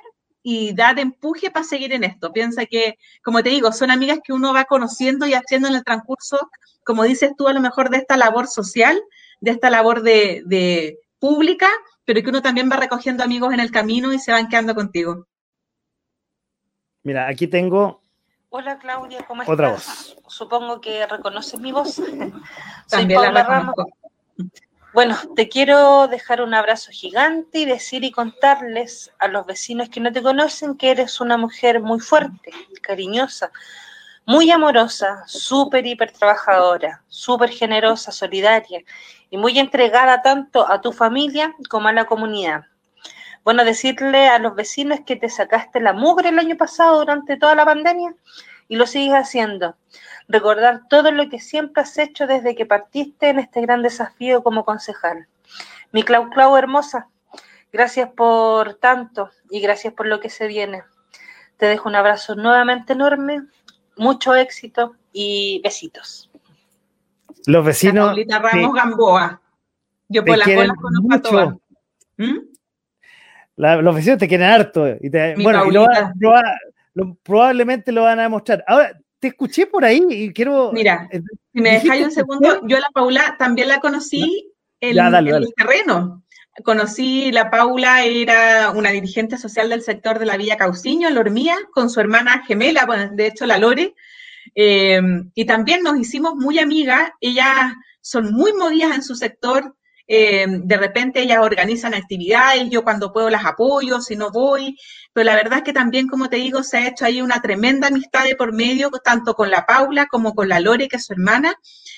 Speaker 3: y dar empuje para seguir en esto? Piensa que, como te digo, son amigas que uno va conociendo y haciendo en el transcurso, como dices tú, a lo mejor de esta labor social, de esta labor de, de pública, pero que uno también va recogiendo amigos en el camino y se van quedando contigo.
Speaker 2: Mira, aquí tengo.
Speaker 5: Hola Claudia, ¿cómo
Speaker 2: estás? Otra voz.
Speaker 5: Supongo que reconoces mi voz. (laughs) también la Ramos. Bueno, te quiero dejar un abrazo gigante y decir y contarles a los vecinos que no te conocen que eres una mujer muy fuerte, cariñosa, muy amorosa, súper hiper trabajadora, súper generosa, solidaria y muy entregada tanto a tu familia como a la comunidad. Bueno, decirle a los vecinos que te sacaste la mugre el año pasado durante toda la pandemia y lo sigues haciendo. Recordar todo lo que siempre has hecho desde que partiste en este gran desafío como concejal. Mi Clau Clau hermosa, gracias por tanto y gracias por lo que se viene. Te dejo un abrazo nuevamente enorme mucho éxito y besitos.
Speaker 2: Los vecinos.
Speaker 3: La Ramos Gamboa. Yo por las bolas conozco a todas. ¿Mm?
Speaker 2: los vecinos te quieren harto. Y bueno, probablemente lo van a demostrar. Ahora, te escuché por ahí y quiero.
Speaker 3: Mira, eh, si me dejáis un segundo, yo a la Paula también la conocí en, el terreno. conocí, la Paula era una dirigente social del sector de la Villa Cauciño, Lormía, con su hermana gemela, bueno, de hecho la Lore, eh, y también nos hicimos muy amigas, ellas son muy movidas en su sector, eh, de repente ellas organizan actividades, yo cuando puedo las apoyo, si no voy, pero la verdad es que también, como te digo, se ha hecho ahí una tremenda amistad de por medio, tanto con la Paula como con la Lore, que es su hermana,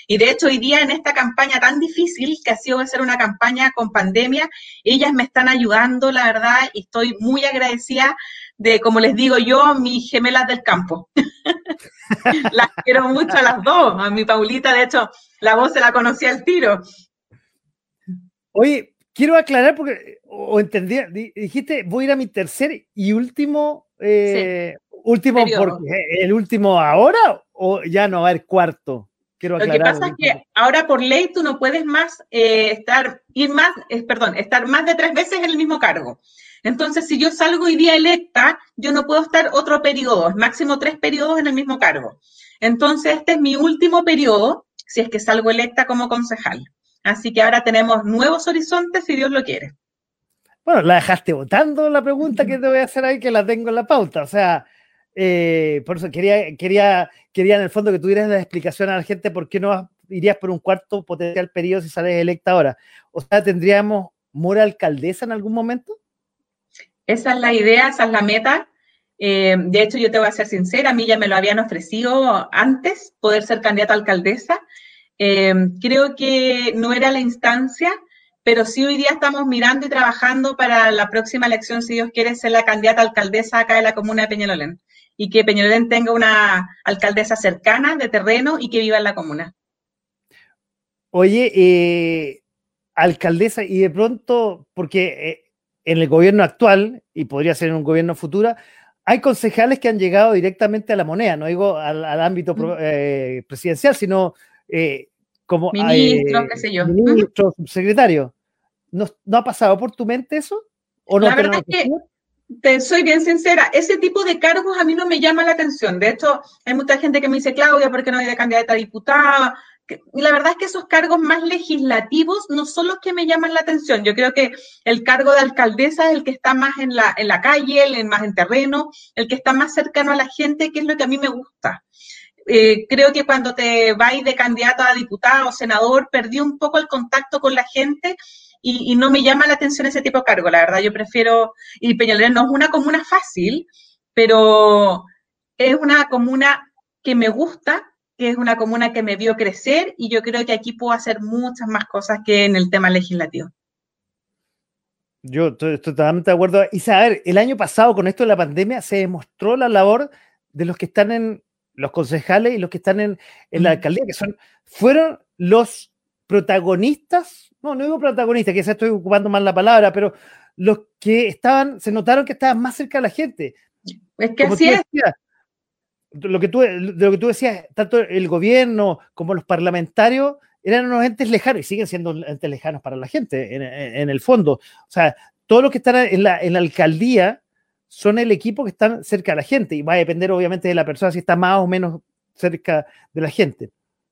Speaker 3: y de hecho hoy día en esta campaña tan difícil, que ha sido ser una campaña con pandemia, ellas me están ayudando, la verdad, y estoy muy agradecida de, como les digo yo, mis gemelas del campo. (laughs) las quiero mucho a las dos, a mi Paulita, de hecho, la voz se la conocía al tiro.
Speaker 2: Oye, quiero aclarar porque, o entendí, dijiste, voy a ir a mi tercer y último, eh, último, porque, ¿el último ahora o ya no va a haber cuarto?
Speaker 3: Quiero Lo que pasa es que ahora por ley tú no puedes más eh, estar, ir más, eh, perdón, estar más de tres veces en el mismo cargo. Entonces, si yo salgo hoy día electa, yo no puedo estar otro periodo, máximo tres periodos en el mismo cargo. Entonces, este es mi último periodo, si es que salgo electa como concejal. Así que ahora tenemos nuevos horizontes si Dios lo quiere.
Speaker 2: Bueno, la dejaste votando la pregunta que te voy a hacer ahí, que la tengo en la pauta. O sea, eh, por eso quería, quería, quería en el fondo que tuvieras la explicación a la gente por qué no irías por un cuarto potencial periodo si sales electa ahora. O sea, ¿tendríamos Mora alcaldesa en algún momento?
Speaker 3: Esa es la idea, esa es la meta. Eh, de hecho, yo te voy a ser sincera, a mí ya me lo habían ofrecido antes, poder ser candidata a alcaldesa. Eh, creo que no era la instancia, pero sí hoy día estamos mirando y trabajando para la próxima elección, si Dios quiere, ser la candidata alcaldesa acá de la comuna de Peñalolén y que Peñalolén tenga una alcaldesa cercana de terreno y que viva en la comuna.
Speaker 2: Oye, eh, alcaldesa, y de pronto, porque eh, en el gobierno actual, y podría ser en un gobierno futuro, hay concejales que han llegado directamente a la moneda, no digo al, ámbito eh, presidencial, sino como
Speaker 3: ministro, qué sé yo.
Speaker 2: Ministro, subsecretario. ¿No, ¿No, ha pasado por tu mente eso?
Speaker 3: ¿O no la verdad es que te soy bien sincera, ese tipo de cargos a mí no me llama la atención. De hecho, hay mucha gente que me dice, Claudia, ¿por qué no hay de candidata a diputada? Y la verdad es que esos cargos más legislativos no son los que me llaman la atención. Yo creo que el cargo de alcaldesa es el que está más en la, en la calle, el más en terreno, el que está más cercano a la gente, que es lo que a mí me gusta. Eh, creo que cuando te vais de candidato a diputado o senador, perdí un poco el contacto con la gente y, no me llama la atención ese tipo de cargo, la verdad, yo prefiero, y Peñalolén no es una comuna fácil, pero es una comuna que me gusta, que es una comuna que me vio crecer y yo creo que aquí puedo hacer muchas más cosas que en el tema legislativo.
Speaker 2: Yo estoy, totalmente de acuerdo. Y saber, el año pasado con esto de la pandemia se demostró la labor de los que están en los concejales y los que están en, en la alcaldía, que son, fueron los protagonistas no, no digo protagonista, que estoy ocupando mal la palabra, pero los que estaban, se notaron que estaban más cerca de la gente.
Speaker 3: Es que así es.
Speaker 2: lo que, tú, lo que tú decías, tanto el gobierno como los parlamentarios eran unos entes lejanos y siguen siendo entes lejanos para la gente, en, el fondo. O sea, todos los que están en la, en la alcaldía son el equipo que están cerca de la gente y va a depender obviamente de la persona si está más o menos cerca de la gente.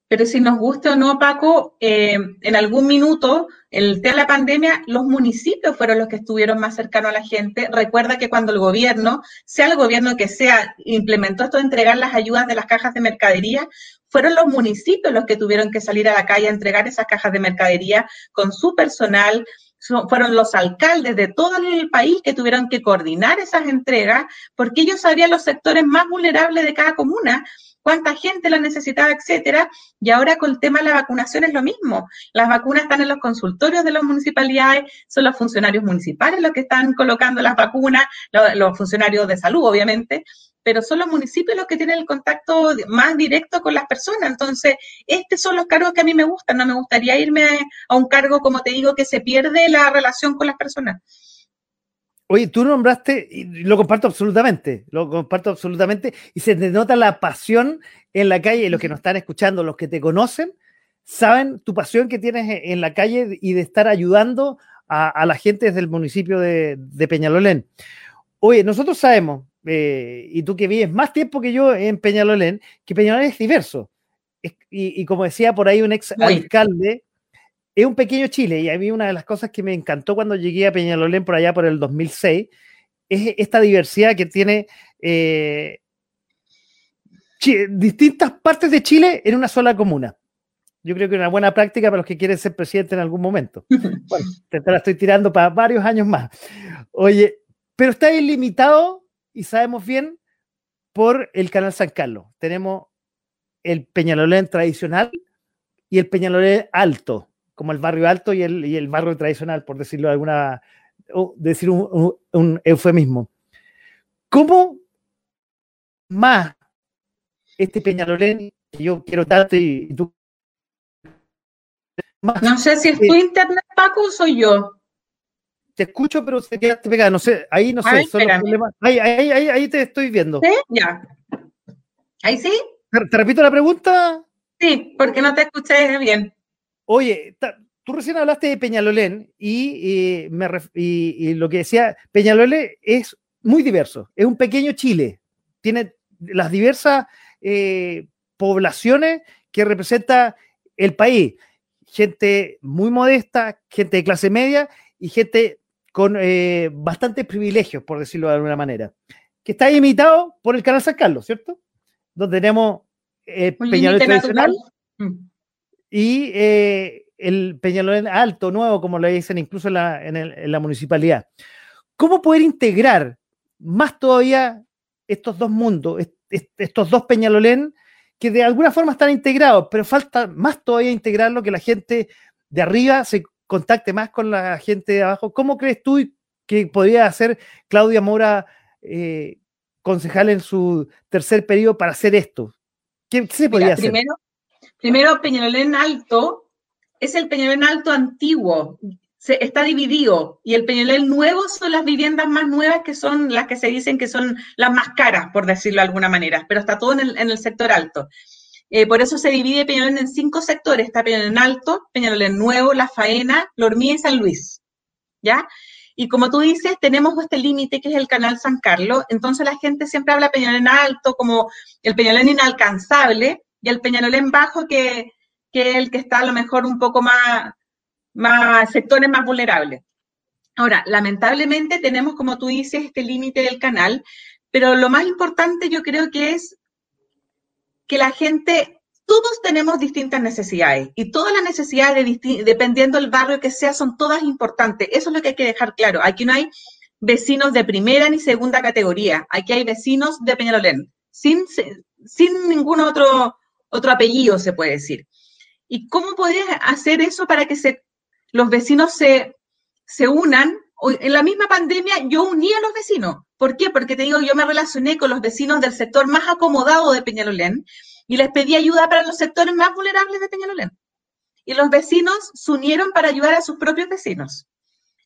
Speaker 3: Pero si nos gusta o no, Paco, eh, en algún minuto, el tema de la pandemia, los municipios fueron los que estuvieron más cercanos a la gente. Recuerda que cuando el gobierno, sea el gobierno que sea, implementó esto de entregar las ayudas de las cajas de mercadería, fueron los municipios los que tuvieron que salir a la calle a entregar esas cajas de mercadería con su personal, fueron los alcaldes de todo el país que tuvieron que coordinar esas entregas porque ellos sabían los sectores más vulnerables de cada comuna cuánta gente la necesitaba, etcétera. Y ahora con el tema de la vacunación es lo mismo. Las vacunas están en los consultorios de las municipalidades, son los funcionarios municipales los que están colocando las vacunas, los, funcionarios de salud, obviamente, pero son los municipios los que tienen el contacto más directo con las personas. Entonces, estos son los cargos que a mí me gustan. No me gustaría irme a un cargo, como te digo, que se pierde la relación con las personas.
Speaker 2: Oye, tú nombraste, y lo comparto absolutamente, lo comparto absolutamente, y se te nota la pasión en la calle, y los que nos están escuchando, los que te conocen, saben tu pasión que tienes e, en la calle y de estar ayudando a, la gente desde el municipio de, Peñalolén. Oye, nosotros sabemos, eh, y tú que vives más tiempo que yo en Peñalolén, que Peñalolén es diverso. y, como decía por ahí un ex alcalde, es un pequeño Chile y a mí una de las cosas que me encantó cuando llegué a Peñalolén por allá por el 2006 es esta diversidad que tiene eh, distintas partes de Chile en una sola comuna. Yo creo que es una buena práctica para los que quieren ser presidente en algún momento. Bueno, te la estoy tirando para varios años más. Oye, pero está ilimitado y sabemos bien por el canal San Carlos. Tenemos el Peñalolén tradicional y el Peñalolén alto, como el barrio alto y el, y el barrio tradicional, por decirlo de alguna, decir un, eufemismo. ¿Cómo más este Peñalolén, que yo quiero darte y, tú...
Speaker 3: no sé si es tu internet, Paco, o soy yo.
Speaker 2: Te escucho, pero se quedaste pegada. No sé, ahí no sé. Ahí, ahí, ahí, ahí, te estoy viendo.
Speaker 3: ¿Sí? Ya. ¿Ahí sí?
Speaker 2: ¿Te, repito la pregunta?
Speaker 3: Sí, porque no te escuché bien.
Speaker 2: Oye, tú recién hablaste de Peñalolén y, me y, lo que decía, Peñalolén es muy diverso, es un pequeño Chile, tiene las diversas eh, poblaciones que representa el país, gente muy modesta, gente de clase media y gente con eh, bastantes privilegios, por decirlo de alguna manera, que está imitado por el canal San Carlos, ¿cierto? Donde tenemos eh, Peñalolén tradicional. Y eh, el Peñalolén alto, nuevo, como le dicen incluso en la, en la municipalidad. ¿Cómo poder integrar más todavía estos dos mundos, estos dos Peñalolén, que de alguna forma están integrados, pero falta más todavía integrarlo, que la gente de arriba se contacte más con la gente de abajo. ¿Cómo crees tú que podría hacer Claudia Mora eh, concejal en su tercer periodo para hacer esto? ¿Qué, se podría hacer?
Speaker 3: Primero, primero, Peñalolén Alto es el Peñalolén Alto antiguo, está dividido y el Peñalolén nuevo son las viviendas más nuevas que son las que se dicen que son las más caras, por decirlo de alguna manera, pero está todo en el sector alto. Eh, por eso se divide Peñalolén en cinco sectores. Está Peñalolén Alto, Peñalolén Nuevo, La Faena, La y San Luis. ¿Ya? Y como tú dices, tenemos este límite que es el canal San Carlos. Entonces la gente siempre habla Peñalolén Alto como el Peñalolén inalcanzable y el Peñalolén Bajo que, que es el que está a lo mejor un poco más, más sectores más vulnerables. Ahora, lamentablemente tenemos, como tú dices, este límite del canal, pero lo más importante yo creo que es que la gente, todos tenemos distintas necesidades y todas las necesidades, dependiendo del barrio que sea, son todas importantes. Eso es lo que hay que dejar claro. Aquí no hay vecinos de primera ni segunda categoría. Aquí hay vecinos de Peñalolén, sin, sin ningún otro, otro apellido, se puede decir. ¿Y cómo podrías hacer eso para que se, los vecinos se, se unan? En la misma pandemia yo uní a los vecinos. ¿Por qué? Porque te digo, yo me relacioné con los vecinos del sector más acomodado de Peñalolén y les pedí ayuda para los sectores más vulnerables de Peñalolén. Y los vecinos se unieron para ayudar a sus propios vecinos.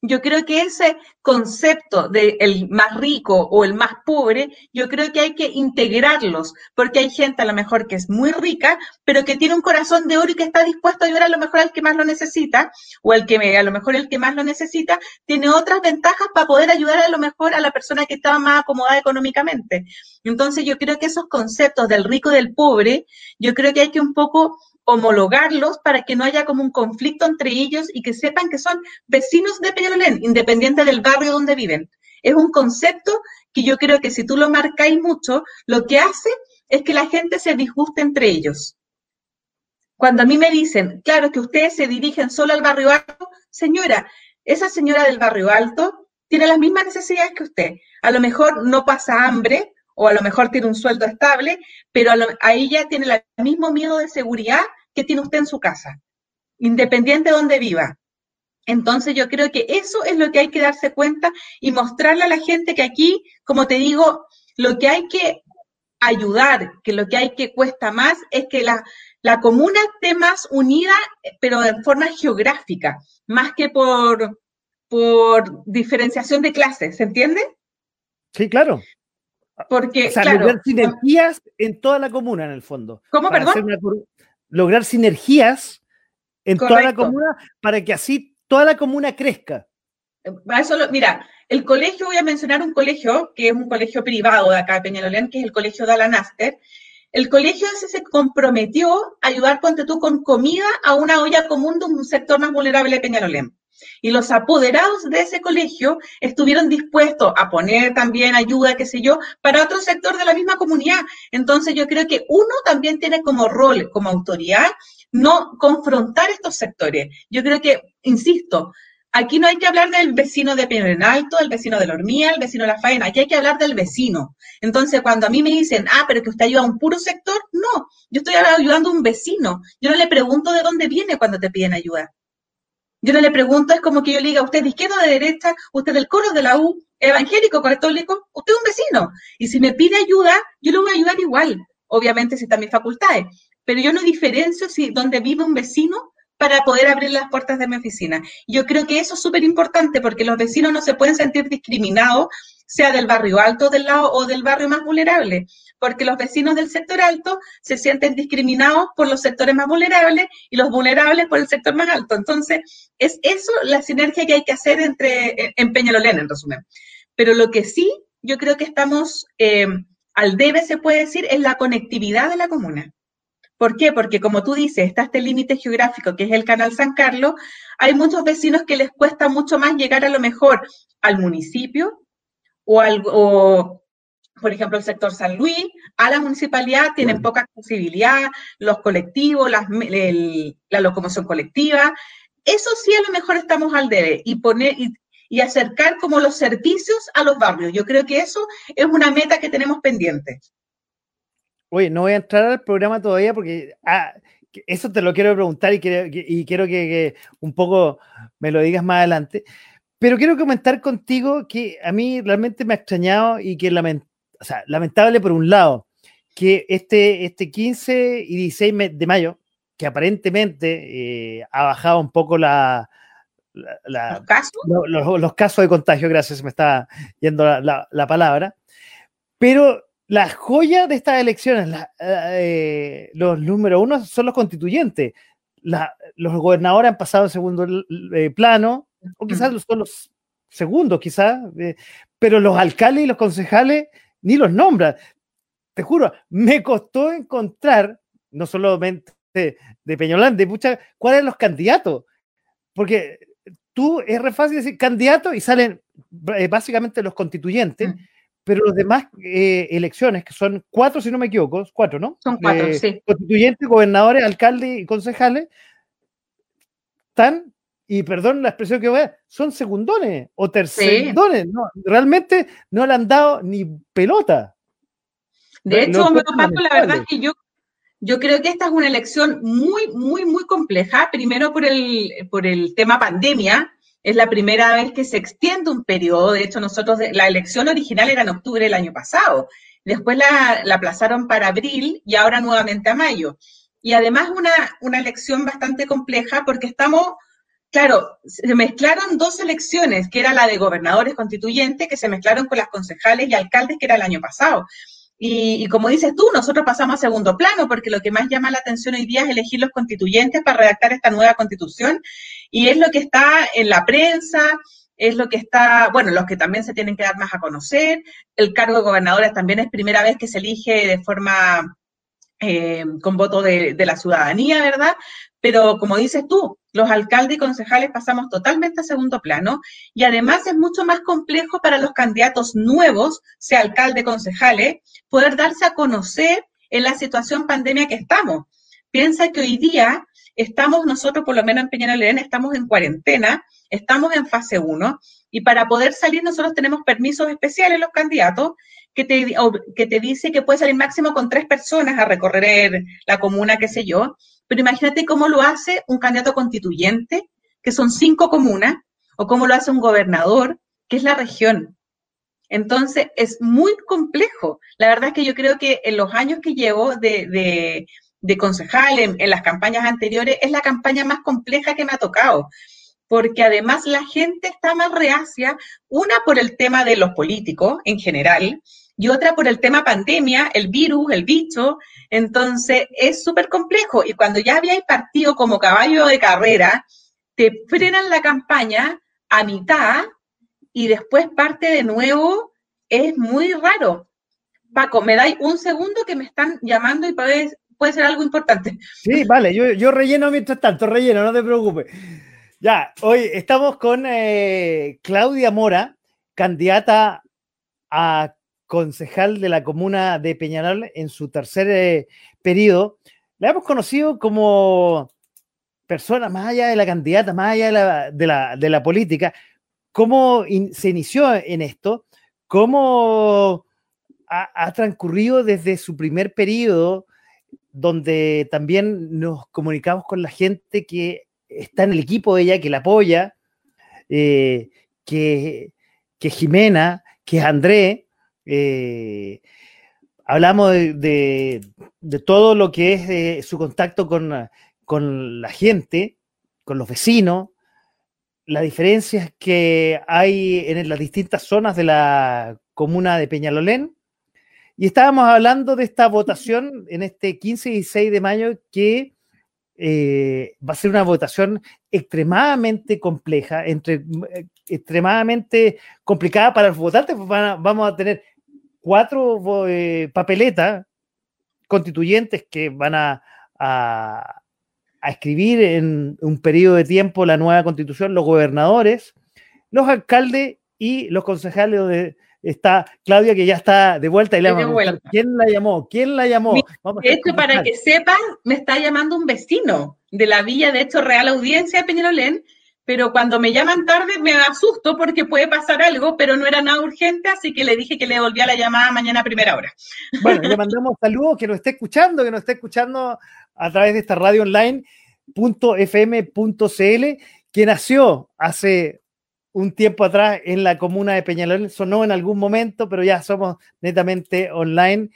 Speaker 3: Yo creo que ese concepto de el más rico o el más pobre, yo creo que hay que integrarlos, porque hay gente a lo mejor que es muy rica, pero que tiene un corazón de oro y que está dispuesto a ayudar a lo mejor al que más lo necesita, o el que a lo mejor el que más lo necesita, tiene otras ventajas para poder ayudar a lo mejor a la persona que estaba más acomodada económicamente. Entonces yo creo que esos conceptos del rico y del pobre, yo creo que hay que un poco homologarlos para que no haya como un conflicto entre ellos y que sepan que son vecinos de Peñalolén, independiente del barrio donde viven. Es un concepto que yo creo que si tú lo marcáis mucho, lo que hace es que la gente se disguste entre ellos. Cuando a mí me dicen, claro que ustedes se dirigen solo al barrio alto, señora, esa señora del barrio alto tiene las mismas necesidades que usted. A lo mejor no pasa hambre, o a lo mejor tiene un sueldo estable, pero a, ella tiene el mismo miedo de seguridad que tiene usted en su casa, independiente de donde viva. Entonces yo creo que eso es lo que hay que darse cuenta y mostrarle a la gente que aquí, como te digo, lo que hay que ayudar, que lo que hay que cuesta más es que la, la comuna esté más unida, pero de forma geográfica, más que por, por diferenciación de clases, ¿se entiende?
Speaker 2: Sí, claro.
Speaker 3: Porque,
Speaker 2: lograr sinergias en toda la comuna, en el fondo.
Speaker 3: ¿Cómo, perdón?
Speaker 2: lograr sinergias en toda la comuna para que así toda la comuna crezca.
Speaker 3: Eso mira, el colegio, voy a mencionar un colegio que es un colegio privado de acá de Peñalolén, que es el colegio de Alanaster. el colegio ese se comprometió a ayudar, ponte tú, con comida a una olla común de un sector más vulnerable de Peñalolén. Y los apoderados de ese colegio estuvieron dispuestos a poner también ayuda, qué sé yo, para otro sector de la misma comunidad. Entonces yo creo que uno también tiene como rol, como autoridad, no confrontar estos sectores. Yo creo que, insisto, aquí no hay que hablar del vecino de Peñalolén Alto, el vecino de la Hormía, el vecino de la Faena, aquí hay que hablar del vecino. Entonces, cuando a mí me dicen, ah, pero que usted ayuda a un puro sector, no, yo estoy ayudando a un vecino. Yo no le pregunto de dónde viene cuando te piden ayuda. Yo no le pregunto, es como que yo diga, usted de izquierda o de derecha, usted del coro de la U, evangélico, católico, usted es un vecino. Y si me pide ayuda, yo le voy a ayudar igual, obviamente si están mis facultades. Pero yo no diferencio si donde vive un vecino para poder abrir las puertas de mi oficina. Yo creo que eso es súper importante porque los vecinos no se pueden sentir discriminados, sea del barrio alto del lado o del barrio más vulnerable porque los vecinos del sector alto se sienten discriminados por los sectores más vulnerables y los vulnerables por el sector más alto. Entonces, es eso la sinergia que hay que hacer entre, en Peñalolén, en resumen. Pero lo que sí, yo creo que estamos eh, al debe, se puede decir, es la conectividad de la comuna. ¿Por qué? Porque como tú dices, está este límite geográfico que es el Canal San Carlos, hay muchos vecinos que les cuesta mucho más llegar a lo mejor al municipio o, al, o por ejemplo, el sector San Luis, a la municipalidad tienen poca accesibilidad, los colectivos, la locomoción colectiva. Eso sí, a lo mejor estamos al debe y poner y, acercar como los servicios a los barrios. Yo creo que eso es una meta que tenemos pendiente.
Speaker 2: Oye, no voy a entrar al programa todavía porque ah, eso te lo quiero preguntar y quiero, y quiero que, que, un poco me lo digas más adelante. Pero quiero comentar contigo que a mí realmente me ha extrañado y que lamento o sea, lamentable por un lado, que este, este 15 y 16 de mayo, que aparentemente eh, ha bajado un poco la,
Speaker 3: ¿Los, casos?
Speaker 2: Los, casos de contagio, gracias, me está yendo la, palabra, pero la joya de estas elecciones, eh, los número uno son los constituyentes. los gobernadores han pasado en segundo eh, plano, o quizás son los segundos, quizás, pero los alcaldes y los concejales ni los nombra. Te juro, me costó encontrar, no solamente de, Peñolán, de muchas, cuáles eran los candidatos. Porque tú es re fácil decir candidato y salen eh, básicamente los constituyentes, mm. pero los demás eh, elecciones, que son cuatro, si no me equivoco, cuatro, ¿no?
Speaker 3: Son cuatro, eh, sí.
Speaker 2: Constituyentes, gobernadores, alcaldes y concejales, están y perdón la expresión que voy a son segundones o tercerones. No, realmente no le han dado ni pelota.
Speaker 3: De hecho, la verdad es que yo, yo creo que esta es una elección muy, muy, muy compleja. Primero por el, por el tema pandemia. Es la primera vez que se extiende un periodo. De hecho, nosotros, la elección original era en octubre del año pasado. Después la, la aplazaron para abril y ahora nuevamente a mayo. Y además una, una elección bastante compleja porque estamos claro, se mezclaron dos elecciones, que era la de gobernadores constituyentes, que se mezclaron con las concejales y alcaldes, que era el año pasado. Y, como dices tú, nosotros pasamos a segundo plano, porque lo que más llama la atención hoy día es elegir los constituyentes para redactar esta nueva constitución, y es lo que está en la prensa, es lo que está, bueno, los que también se tienen que dar más a conocer. El cargo de gobernadores también es primera vez que se elige de forma eh, con voto de, la ciudadanía, ¿verdad? Pero como dices tú, los alcaldes y concejales pasamos totalmente a segundo plano y además es mucho más complejo para los candidatos nuevos, sea alcalde, concejales, poder darse a conocer en la situación pandemia que estamos. Piensa que hoy día estamos nosotros, por lo menos en Peñalolén, estamos en cuarentena, estamos en fase 1 y para poder salir nosotros tenemos permisos especiales los candidatos que te, que te dice que puede salir máximo con tres personas a recorrer la comuna, qué sé yo, pero imagínate cómo lo hace un candidato constituyente, que son cinco comunas, o cómo lo hace un gobernador, que es la región. Entonces, es muy complejo. La verdad es que yo creo que en los años que llevo de, concejal, en, las campañas anteriores, es la campaña más compleja que me ha tocado porque además la gente está más reacia, una por el tema de los políticos en general, y otra por el tema pandemia, el virus, el bicho. Entonces, es súper complejo. Y cuando ya había partido como caballo de carrera, te frenan la campaña a mitad y después parte de nuevo, es muy raro. Paco, me dais un segundo que me están llamando y puede, puede ser algo importante.
Speaker 2: Sí, vale, yo relleno mientras tanto, relleno, no te preocupes. Ya, hoy estamos con eh, Claudia Mora, candidata a concejal de la comuna de Peñalol en su tercer eh, periodo. La hemos conocido como persona más allá de la candidata, más allá de la, de la, política. ¿Cómo se inició en esto? ¿Cómo ha, transcurrido desde su primer periodo, donde también nos comunicamos con la gente que está en el equipo de ella, que la apoya, eh, que, que Jimena, que André, eh, hablamos de, todo lo que es eh, su contacto con, con, la gente, con los vecinos, las diferencias que hay en las distintas zonas de la comuna de Peñalolén. Y estábamos hablando de esta votación en este 15 y 16 de mayo que eh, va a ser una votación extremadamente compleja, entre, extremadamente complicada para los votantes. vamos a tener cuatro eh, papeletas constituyentes que van a, a, escribir en un periodo de tiempo la nueva constitución, los gobernadores, los alcaldes y los concejales donde está Claudia que ya está de vuelta y le ¿Quién la llamó? ¿Quién la llamó?
Speaker 3: esto para que sepan, me está llamando un vecino de la villa de hecho Real Audiencia de Peñalolén pero cuando me llaman tarde me asusto porque puede pasar algo, pero no era nada urgente, así que le dije que le volvía la llamada mañana a primera hora.
Speaker 2: Bueno, le (laughs) mandamos saludos, que nos esté escuchando, que nos esté escuchando a través de esta radio online .fm.cl, que nació hace un tiempo atrás en la comuna de Peñalolén, sonó en algún momento, pero ya somos netamente online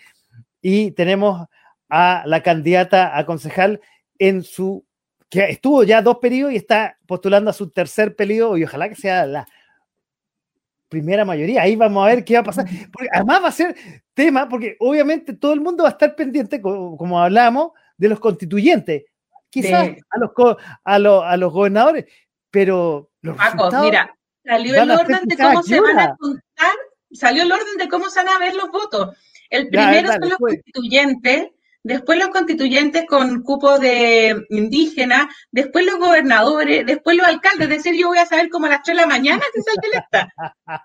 Speaker 2: y tenemos a la candidata a concejal en su que estuvo ya dos periodos y está postulando a su tercer periodo y ojalá que sea la primera mayoría. Ahí vamos a ver qué va a pasar. Porque además va a ser tema, porque obviamente todo el mundo va a estar pendiente, como, hablamos, de los constituyentes. Quizás a, los, a, los, a los gobernadores, pero
Speaker 3: los mira, salió el orden de cómo se van a contar, salió el orden de cómo se van a ver los votos. El primero son los constituyentes, después los constituyentes con cupo de indígena, después los gobernadores, después los alcaldes. Es decir, yo voy a saber como a las 3 de la mañana si sale electa.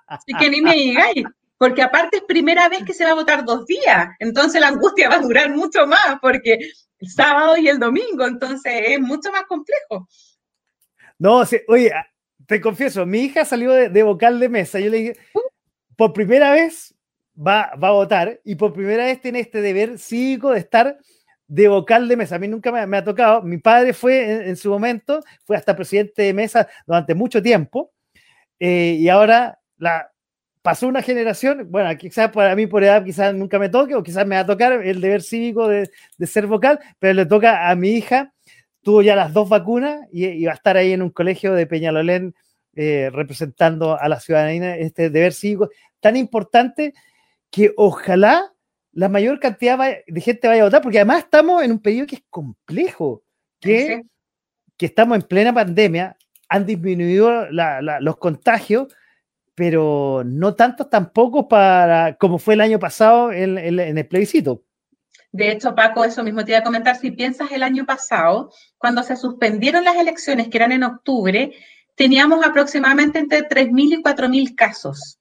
Speaker 3: Así que ni me digáis, porque aparte es primera vez que se va a votar dos días, entonces la angustia va a durar mucho más, porque el sábado y el domingo, entonces es mucho más complejo.
Speaker 2: No, oye, te confieso, mi hija salió de vocal de mesa, yo le dije, uh. por primera vez va, va a votar y por primera vez tiene este deber cívico de estar de vocal de mesa. A mí nunca me, ha tocado. Mi padre fue en, su momento, fue hasta presidente de mesa durante mucho tiempo eh, y ahora la, pasó una generación, bueno, quizás para mí por edad quizás nunca me toque o quizás me va a tocar el deber cívico de, de ser vocal, pero le toca a mi hija, tuvo ya las dos vacunas y, va a estar ahí en un colegio de Peñalolén eh, representando a la ciudadanía este deber cívico tan importante que ojalá la mayor cantidad de gente vaya a votar, porque además estamos en un periodo que es complejo, que, que estamos en plena pandemia, han disminuido los contagios, pero no tantos tampoco para como fue el año pasado en, el plebiscito.
Speaker 3: De hecho, Paco, eso mismo te iba a comentar, si piensas el año pasado, cuando se suspendieron las elecciones, que eran en octubre, teníamos aproximadamente entre 3.000 y 4.000 casos.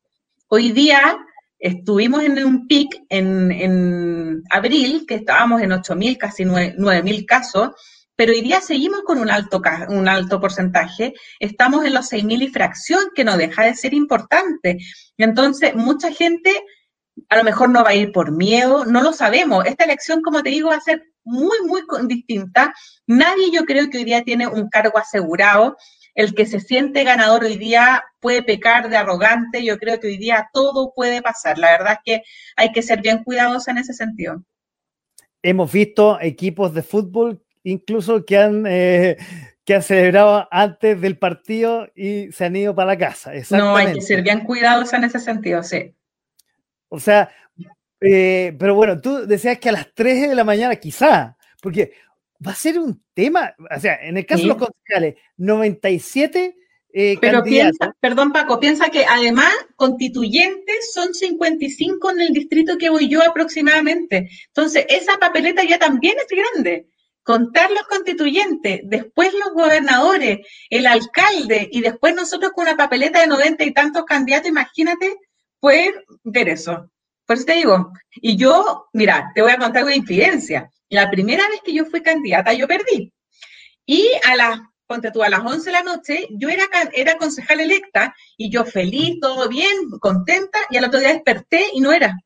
Speaker 3: Hoy día Estuvimos en un pic en, abril, que estábamos en 8.000, casi 9.000 casos, pero hoy día seguimos con un alto, un alto porcentaje. Estamos en los 6.000 y fracción, que no deja de ser importante. Entonces, mucha gente a lo mejor no va a ir por miedo, no lo sabemos. Esta elección, como te digo, va a ser muy, muy distinta. Nadie yo creo que hoy día tiene un cargo asegurado el que se siente ganador hoy día puede pecar de arrogante. Yo creo que hoy día todo puede pasar. La verdad es que hay que ser bien cuidadosos en ese sentido.
Speaker 2: Hemos visto equipos de fútbol incluso que han, eh, que han celebrado antes del partido y se han ido para la casa.
Speaker 3: No, hay que ser bien cuidadosos en ese sentido, sí.
Speaker 2: O sea, eh, pero bueno, tú decías que a las 3 de la mañana quizá, porque va a ser un tema, o sea, en el caso de los concejales, 97 eh,
Speaker 3: Pero piensa, perdón Paco, piensa que además constituyentes son 55 en el distrito que voy yo aproximadamente. Entonces, esa papeleta ya también es grande. Contar los constituyentes, después los gobernadores, el alcalde y después nosotros con una papeleta de 90 y tantos candidatos, imagínate poder ver eso. Por eso te digo, y yo, mira, te voy a contar una infidencia. La primera vez que yo fui candidata, yo perdí. Y a las ponte tú, a las 11 de la noche, yo era, era concejal electa y yo feliz, todo bien, contenta, y al otro día desperté y no era.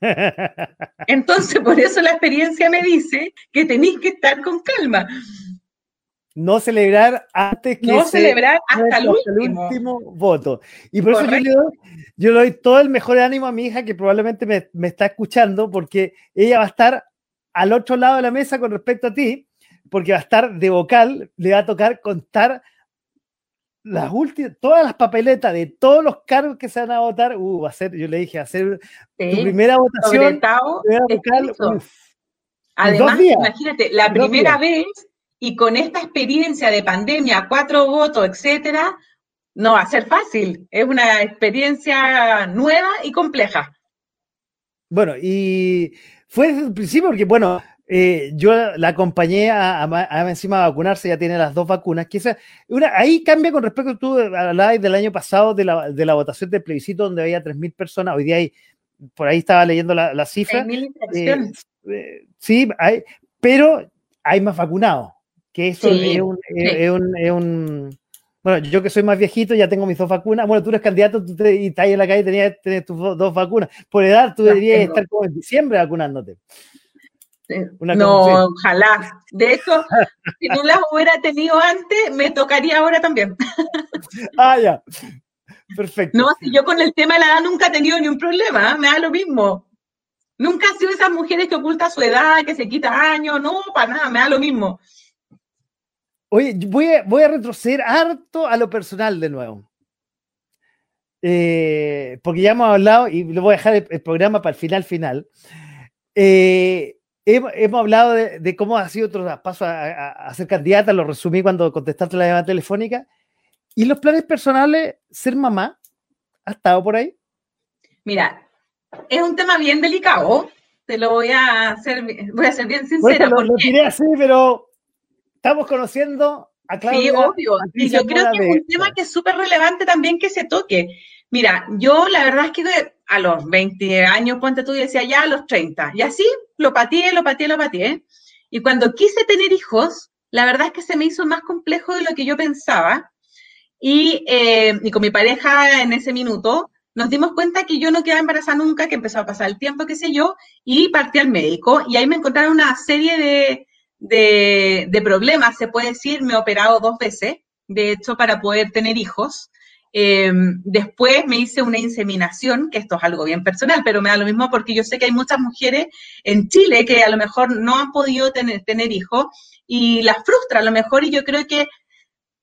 Speaker 3: (laughs) Entonces, por eso la experiencia me dice que tenéis que estar con calma.
Speaker 2: No celebrar antes que
Speaker 3: no celebrar hasta el último.
Speaker 2: voto. Y por eso yo le, doy, yo le, doy, todo el mejor ánimo a mi hija que probablemente me, me está escuchando porque ella va a estar al otro lado de la mesa con respecto a ti porque va a estar de vocal, le va a tocar contar las últimas, todas las papeletas de todos los cargos que se van a votar. Uh, va a ser, yo le dije, hacer tu primera votación.
Speaker 3: Además, imagínate, la primera vez y con esta experiencia de pandemia, cuatro votos, etcétera, no va a ser fácil. Es una experiencia nueva y compleja.
Speaker 2: Bueno, y fue desde el principio, porque bueno, eh, yo la acompañé a, encima a vacunarse, ya tiene las dos vacunas. Que una, ahí cambia con respecto a tú hablabas del año pasado de la, de la votación del plebiscito donde había 3.000 personas. Hoy día hay, por ahí estaba leyendo la, la cifra. Eh, eh, sí, hay, pero hay más vacunados. Que eso es, un, es, un, Bueno, yo que soy más viejito, ya tengo mis dos vacunas. Bueno, tú eres candidato tú te, y estás ahí en la calle, tenías, tener tus dos vacunas. Por edad, tú deberías estar como en diciembre vacunándote.
Speaker 3: No, ojalá. De hecho, si no las hubiera tenido antes, me tocaría ahora también. (laughs)
Speaker 2: Ah, ya. Perfecto.
Speaker 3: No, si yo con el tema de la edad nunca he tenido ni un problema, ¿eh? me da lo mismo. Nunca he sido esas mujeres que ocultan su edad, que se quita años, no, para nada, me da lo mismo.
Speaker 2: Oye, voy a, voy a retroceder harto a lo personal de nuevo. Eh, porque ya hemos hablado y le voy a dejar el, programa para el final final. Eh, Hemos, hablado de, cómo ha sido otro paso a, ser candidata, lo resumí cuando contestaste la llamada telefónica. ¿Y los planes personales, ser mamá? ¿Ha estado por ahí?
Speaker 3: Mira, es un tema bien delicado, te lo voy a hacer, voy a ser bien sincera.
Speaker 2: lo, lo, tiré así, pero estamos conociendo a Claudia.
Speaker 3: Sí, obvio. Y yo creo que es un tema que es súper relevante también que se toque. Mira, yo la verdad es que a los 20 años, ponte tú, y decía ya a los 30. Y así lo pateé, lo pateé, lo pateé. Y cuando quise tener hijos, la verdad es que se me hizo más complejo de lo que yo pensaba. Y, eh, y con mi pareja en ese minuto nos dimos cuenta que yo no quedaba embarazada nunca, que empezó a pasar el tiempo, qué sé yo, y partí al médico. Y ahí me encontraron una serie de, de, de problemas, se puede decir, me he operado dos veces, de hecho, para poder tener hijos. Eh, después me hice una inseminación, que esto es algo bien personal, pero me da lo mismo porque yo sé que hay muchas mujeres en Chile que a lo mejor no han podido tener, tener hijos y las frustra a lo mejor y yo creo que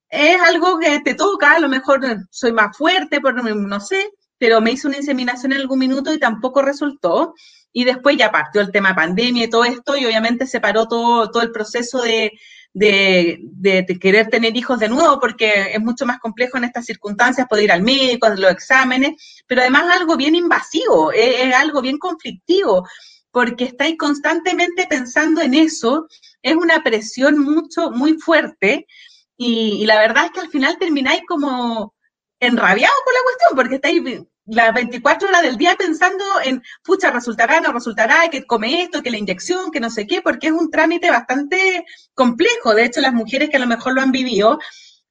Speaker 3: es algo que te toca, a lo mejor soy más fuerte, por, no sé, pero me hice una inseminación en algún minuto y tampoco resultó. Y después ya partió el tema pandemia y todo esto y obviamente se paró todo, todo el proceso de, de, querer tener hijos de nuevo, porque es mucho más complejo en estas circunstancias poder ir al médico, hacer los exámenes, pero además algo bien invasivo, es, algo bien conflictivo, porque estáis constantemente pensando en eso, es una presión mucho, muy fuerte, y, y la verdad es que al final termináis como enrabiados con la cuestión, porque estáis las 24 horas del día pensando en, pucha, resultará, no resultará, que come esto, que la inyección, que no sé qué, porque es un trámite bastante complejo. De hecho, las mujeres que a lo mejor lo han vivido,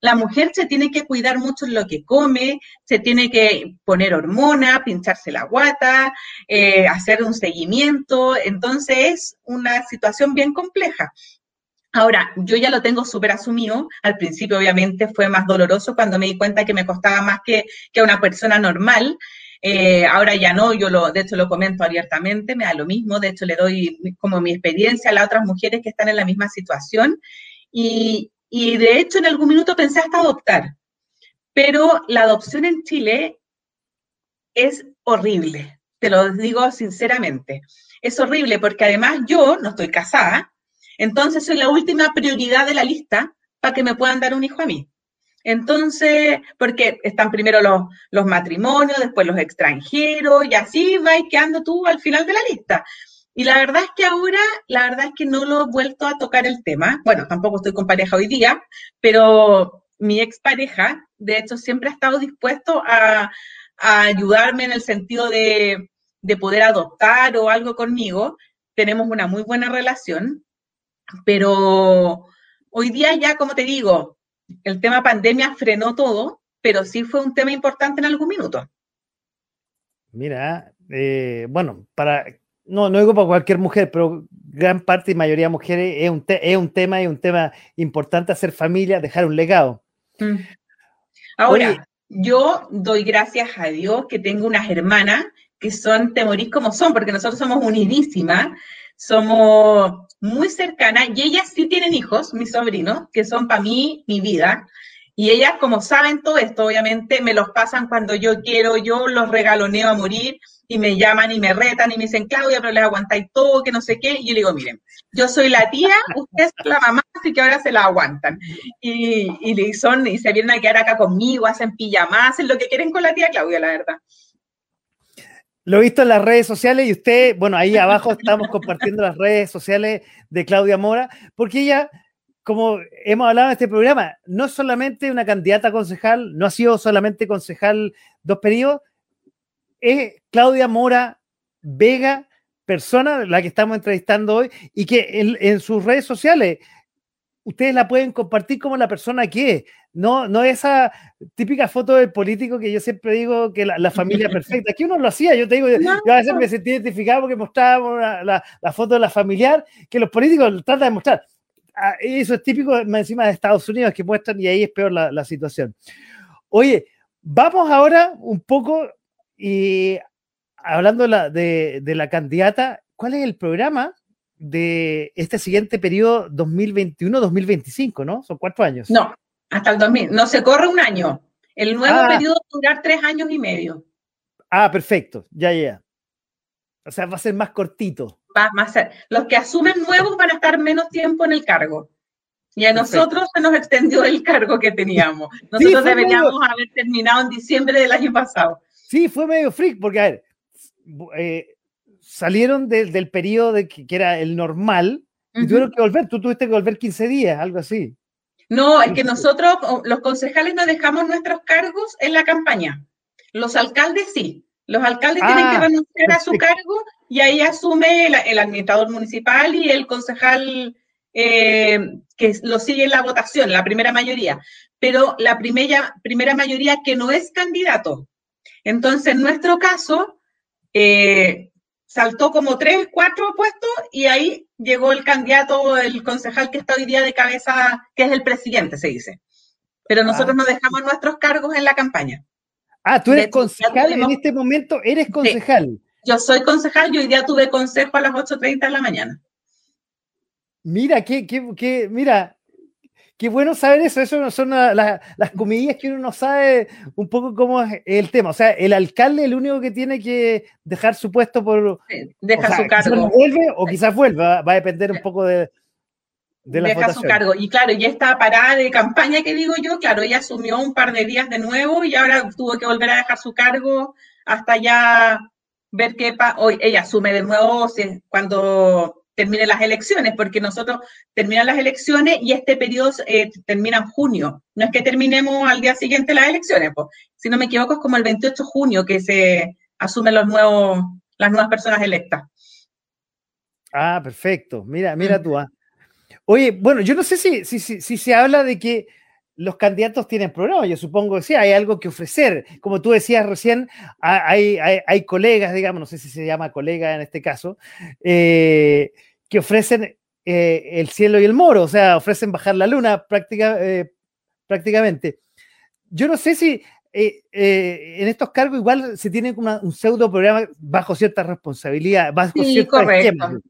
Speaker 3: la mujer se tiene que cuidar mucho lo que come, se tiene que poner hormona, pincharse la guata, eh, hacer un seguimiento. Entonces es una situación bien compleja. Ahora, yo ya lo tengo súper asumido. Al principio, obviamente, fue más doloroso cuando me di cuenta que me costaba más que, que una persona normal. Eh, ahora ya no, yo lo, de hecho lo comento abiertamente, me da lo mismo, de hecho le doy como mi experiencia a las otras mujeres que están en la misma situación. Y, y de hecho en algún minuto pensé hasta adoptar, pero la adopción en Chile es horrible, te lo digo sinceramente. Es horrible porque además yo no estoy casada, entonces soy la última prioridad de la lista para que me puedan dar un hijo a mí. Entonces, porque están primero los, los matrimonios, después los extranjeros, y así va quedando tú al final de la lista. Y la verdad es que ahora, la verdad es que no lo he vuelto a tocar el tema. Bueno, tampoco estoy con pareja hoy día, pero mi expareja, de hecho, siempre ha estado dispuesto a, ayudarme en el sentido de, de poder adoptar o algo conmigo. Tenemos una muy buena relación, pero hoy día ya, como te digo, el tema pandemia frenó todo, pero sí fue un tema importante en algún minuto.
Speaker 2: Mira, eh, bueno, para, no, no digo para cualquier mujer, pero gran parte y mayoría de mujeres es un, es un tema, es un tema importante hacer familia, dejar un legado. Mm.
Speaker 3: Ahora, yo doy gracias a Dios que tengo unas hermanas que son, te como son, porque nosotros somos unidísimas, somos muy cercanas y ellas sí tienen hijos, mis sobrinos, que son para mí mi vida. Y ellas, como saben todo esto, obviamente me los pasan cuando yo quiero, yo los regaloneo a morir y me llaman y me retan y me dicen, Claudia, pero les aguantáis todo, que no sé qué. Y yo le digo, miren, yo soy la tía, (laughs) usted es la mamá, así que ahora se la aguantan. Y, y, son, y se vienen a quedar acá conmigo, hacen pijamas, hacen lo que quieren con la tía Claudia, la verdad.
Speaker 2: Lo he visto en las redes sociales y usted, bueno, ahí abajo estamos compartiendo las redes sociales de Claudia Mora, porque ella, como hemos hablado en este programa, no es solamente una candidata concejal, no ha sido solamente concejal dos periodos, es Claudia Mora Vega, persona la que estamos entrevistando hoy, y que en, sus redes sociales ustedes la pueden compartir como la persona que es. No, no esa típica foto del político que yo siempre digo que la, familia perfecta. Aquí uno lo hacía, yo te digo, yo a veces me sentí identificado porque mostraba la, foto de la familiar, que los políticos tratan de mostrar. Ah, eso es típico encima de Estados Unidos que muestran y ahí es peor la, la situación. Oye, vamos ahora un poco y hablando de la, candidata, ¿cuál es el programa de este siguiente periodo 2021-2025, ¿no? Son cuatro años.
Speaker 3: No, hasta el 2000. No se corre un año. El nuevo ah. periodo va a durar tres años y medio.
Speaker 2: Ah, perfecto. Ya, ya. O sea, va a ser más cortito.
Speaker 3: Va, a ser. Los que asumen nuevos van a estar menos tiempo en el cargo. Y a nosotros se nos extendió el cargo que teníamos. (laughs) Nosotros deberíamos haber terminado en diciembre del año pasado.
Speaker 2: Sí, fue medio freak, porque a ver, eh, salieron del periodo de que, era el normal y tuvieron que volver. Tú tuviste que volver 15 días, algo así.
Speaker 3: No, es que nosotros, los concejales, no dejamos nuestros cargos en la campaña. Los alcaldes sí. Los alcaldes tienen que ah, renunciar a su cargo y ahí asume el, administrador municipal y el concejal eh, que lo sigue en la votación, la primera mayoría. Pero la primera, primera mayoría que no es candidato, entonces, en nuestro caso, eh, saltó como tres, cuatro puestos y ahí llegó el candidato, el concejal que está hoy día de cabeza, que es el presidente, se dice. Pero ah. nosotros no dejamos nuestros cargos en la campaña.
Speaker 2: Ah, tú eres concejal en este momento, eres concejal.
Speaker 3: Yo soy concejal y hoy día tuve consejo a las 8.30 de la mañana.
Speaker 2: Mira, qué, qué, qué, mira, Qué bueno saber eso, eso son las comillas que uno no sabe un poco cómo es el tema. O sea, el alcalde es el único que tiene que dejar su puesto por...
Speaker 3: deja su cargo.
Speaker 2: vuelve o quizás vuelva, va a depender un poco de,
Speaker 3: de la Deja su cargo. Y claro, y esta parada de campaña que digo yo, claro, ella asumió un par de días de nuevo y ahora tuvo que volver a dejar su cargo hasta ya ver qué hoy ella asume de nuevo cuando terminen las elecciones, porque nosotros terminan las elecciones y este periodo eh, termina en junio. No es que terminemos al día siguiente las elecciones, pues. si no me equivoco es como el 28 de junio que se asumen los nuevos, las nuevas personas electas.
Speaker 2: Ah, perfecto. Mira, mira tú. Ah. Oye, bueno, yo no sé si, si, si, se habla de que los candidatos tienen programa, yo supongo que sí, hay algo que ofrecer. Como tú decías recién, hay, hay, colegas, digamos, no sé si se llama colega en este caso, eh, que ofrecen eh, el cielo y el moro, o sea, ofrecen bajar la luna práctica, eh, prácticamente. Yo no sé si en estos cargos igual se tiene un pseudo programa bajo cierta responsabilidad, bajo
Speaker 3: sí, correcto.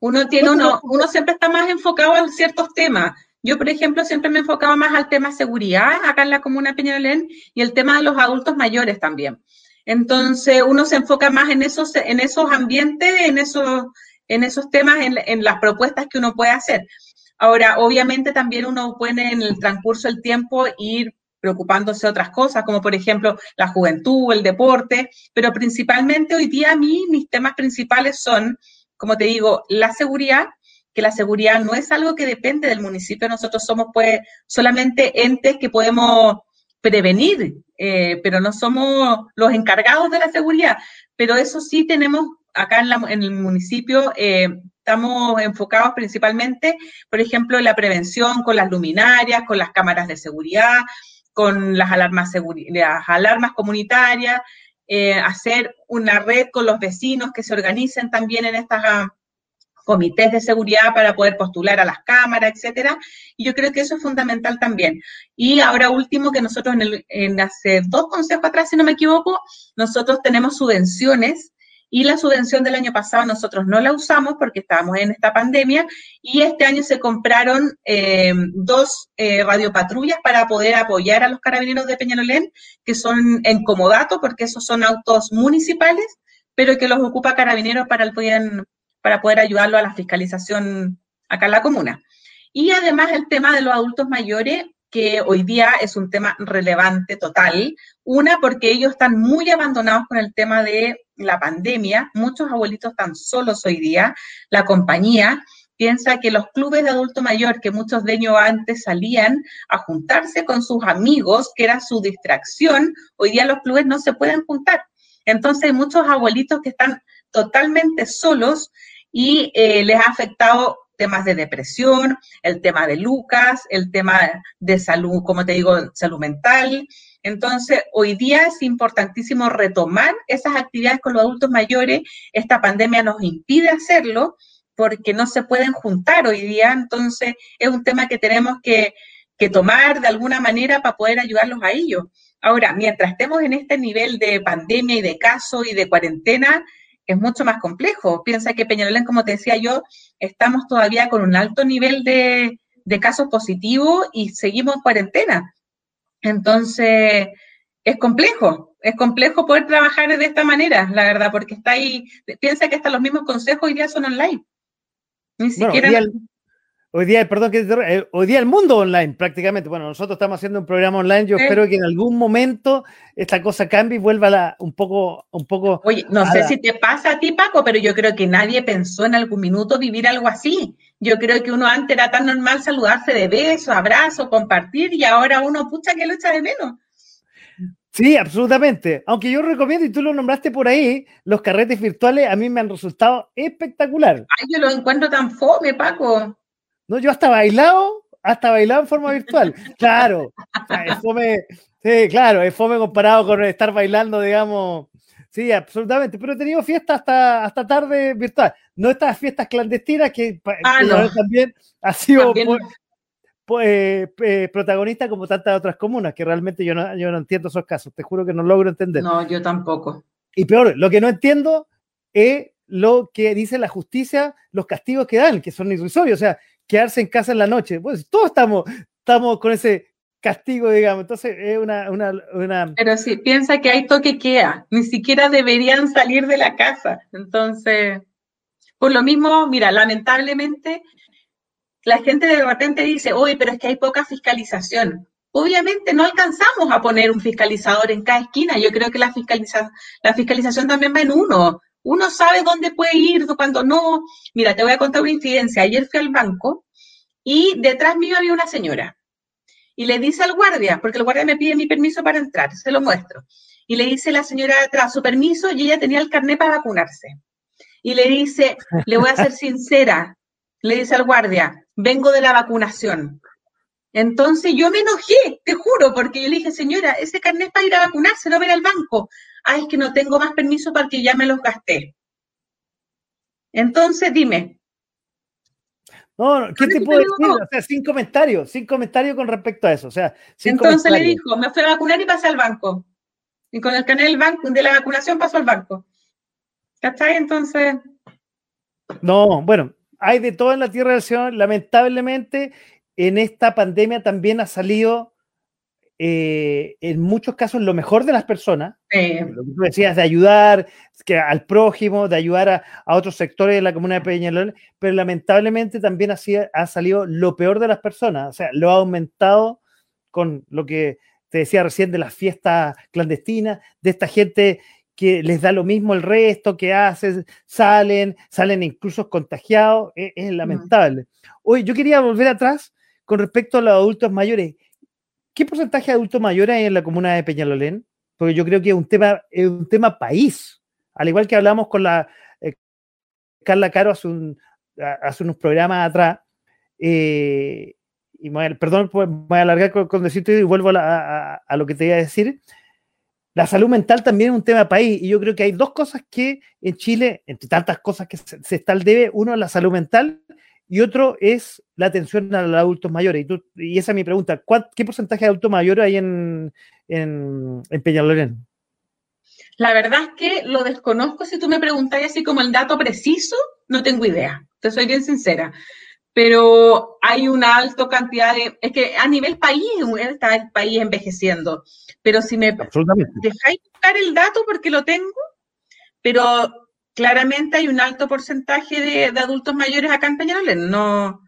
Speaker 3: Uno, tiene uno, uno siempre está más enfocado en ciertos temas yo, por ejemplo, siempre me enfocaba más al tema seguridad acá en la comuna Peñalolén y el tema de los adultos mayores también. Entonces, uno se enfoca más en esos, en esos ambientes, en esos, en esos temas, en, las propuestas que uno puede hacer. Ahora, obviamente también uno puede en el transcurso del tiempo ir preocupándose otras cosas, como por ejemplo la juventud, el deporte, pero principalmente hoy día a mí mis temas principales son, como te digo, la seguridad, que la seguridad no es algo que depende del municipio, nosotros somos pues solamente entes que podemos prevenir, eh, pero no somos los encargados de la seguridad, pero eso sí tenemos acá en, el municipio, eh, estamos enfocados principalmente, por ejemplo, en la prevención con las luminarias, con las cámaras de seguridad, con las alarmas, las alarmas comunitarias, eh, hacer una red con los vecinos que se organicen también en estas comités de seguridad para poder postular a las cámaras, etcétera. Y yo creo que eso es fundamental también. Y ahora último, que nosotros en, en hace dos consejos atrás, si no me equivoco, nosotros tenemos subvenciones y la subvención del año pasado nosotros no la usamos porque estábamos en esta pandemia y este año se compraron eh, dos eh, radiopatrullas para poder apoyar a los carabineros de Peñalolén, que son en comodato porque esos son autos municipales, pero que los ocupa carabineros para, el, para poder ayudarlo a la fiscalización acá en la comuna. Y además el tema de los adultos mayores, que hoy día es un tema relevante total. Una, porque ellos están muy abandonados con el tema de la pandemia. Muchos abuelitos están solos hoy día. La compañía piensa que los clubes de adulto mayor, que muchos de ellos antes salían a juntarse con sus amigos, que era su distracción, hoy día los clubes no se pueden juntar. Entonces muchos abuelitos que están totalmente solos y eh, les ha afectado temas de depresión, el tema de Lucas, el tema de salud, como te digo, salud mental. Entonces, hoy día es importantísimo retomar esas actividades con los adultos mayores. Esta pandemia nos impide hacerlo porque no se pueden juntar hoy día. Entonces, es un tema que tenemos que, que tomar de alguna manera para poder ayudarlos a ellos. Ahora, mientras estemos en este nivel de pandemia y de caso y de cuarentena, es mucho más complejo. Piensa que Peñalolén, como te decía yo, estamos todavía con un alto nivel de, casos positivos y seguimos en cuarentena. Entonces, es complejo, es complejo poder trabajar de esta manera, la verdad, porque está ahí, piensa que hasta los mismos consejos hoy día son online.
Speaker 2: Ni siquiera... Hoy día, perdón, que eh, hoy día el mundo online prácticamente. Bueno, nosotros estamos haciendo un programa online. Yo espero que en algún momento esta cosa cambie y vuelva un poco, un poco.
Speaker 3: Oye, no sé si te pasa a ti, Paco, pero yo creo que nadie pensó en algún minuto vivir algo así. Yo creo que uno antes era tan normal saludarse de beso, abrazo, compartir, y ahora uno, pucha, que lo echa de menos.
Speaker 2: Sí, absolutamente. Aunque yo recomiendo, y tú lo nombraste por ahí, los carretes virtuales a mí me han resultado espectacular.
Speaker 3: Ay, yo los encuentro tan fome, Paco.
Speaker 2: No, yo hasta bailado, hasta bailado en forma virtual. Claro, es fome, sí, claro, es fome comparado con estar bailando, digamos. Sí, absolutamente. Pero he tenido fiestas hasta, hasta tarde virtual. No estas fiestas clandestinas que, ah, también ha sido pues, eh, protagonista como tantas otras comunas, que realmente yo no, yo no entiendo esos casos. Te juro que no logro entender.
Speaker 3: No, yo tampoco.
Speaker 2: Y peor, lo que no entiendo es lo que dice la justicia, los castigos que dan, que son irrisorios. O sea, quedarse en casa en la noche. Pues todos estamos, estamos con ese castigo, digamos. Entonces es una, una,
Speaker 3: Pero sí, piensa que hay toque queda, ni siquiera deberían salir de la casa. Entonces, por lo mismo, mira, lamentablemente la gente de repente dice, oye, pero es que hay poca fiscalización. Obviamente no alcanzamos a poner un fiscalizador en cada esquina. Yo creo que la, fiscaliza la fiscalización también va en uno. Uno sabe dónde puede ir, cuando no. Mira, te voy a contar una incidencia. Ayer fui al banco y detrás mío había una señora. Y le dice al guardia, porque el guardia me pide mi permiso para entrar, se lo muestro. Y le dice la señora detrás su permiso y ella tenía el carnet para vacunarse. Y le dice, le voy a ser sincera, le dice al guardia, vengo de la vacunación. Entonces yo me enojé, te juro, porque yo le dije, señora, ese carnet es para ir a vacunarse, no ver al banco ah, es que no tengo más permiso porque ya me los gasté. Entonces, dime.
Speaker 2: No, ¿qué te puedo decir? O sea, sin comentarios, sin comentarios con respecto a eso. O sea,
Speaker 3: Entonces le dijo, me fui a vacunar y pasé al banco. Y con el canal del banco, de la vacunación pasó al banco. ¿Cachai? Entonces.
Speaker 2: No, bueno, hay de todo en la tierra del Señor. Lamentablemente, en esta pandemia también ha salido eh, en muchos casos lo mejor de las personas, lo que tú decías, de ayudar que, al prójimo, de ayudar a, otros sectores de la comunidad de Peñalol, pero lamentablemente también ha, ha salido lo peor de las personas, o sea, lo ha aumentado con lo que te decía recién, de las fiestas clandestinas, de esta gente que les da lo mismo el resto, que hacen, salen, salen incluso contagiados, es, es lamentable. Hoy yo quería volver atrás con respecto a los adultos mayores. ¿Qué porcentaje de adultos mayores hay en la comuna de Peñalolén? Porque yo creo que es un tema, un tema país. Al igual que hablamos con la eh, Carla Caro hace, un, hace unos programas atrás, eh, y perdón, pues, voy a alargar con, decirte y vuelvo a, a, lo que te iba a decir. La salud mental también es un tema país y yo creo que hay dos cosas que en Chile, entre tantas cosas que se, se está al debe, uno es la salud mental y otro es la atención a los adultos mayores. Y, esa es mi pregunta, ¿qué porcentaje de adultos mayores hay en, en, en Peñalolén?
Speaker 3: La verdad es que lo desconozco. Si tú me preguntas así como el dato preciso, no tengo idea. Te soy bien sincera. Pero hay una alta cantidad de... Es que a nivel país está el país envejeciendo. Pero si me dejáis buscar el dato porque lo tengo, pero claramente hay un alto porcentaje de, adultos mayores acá en Peñalolén. No,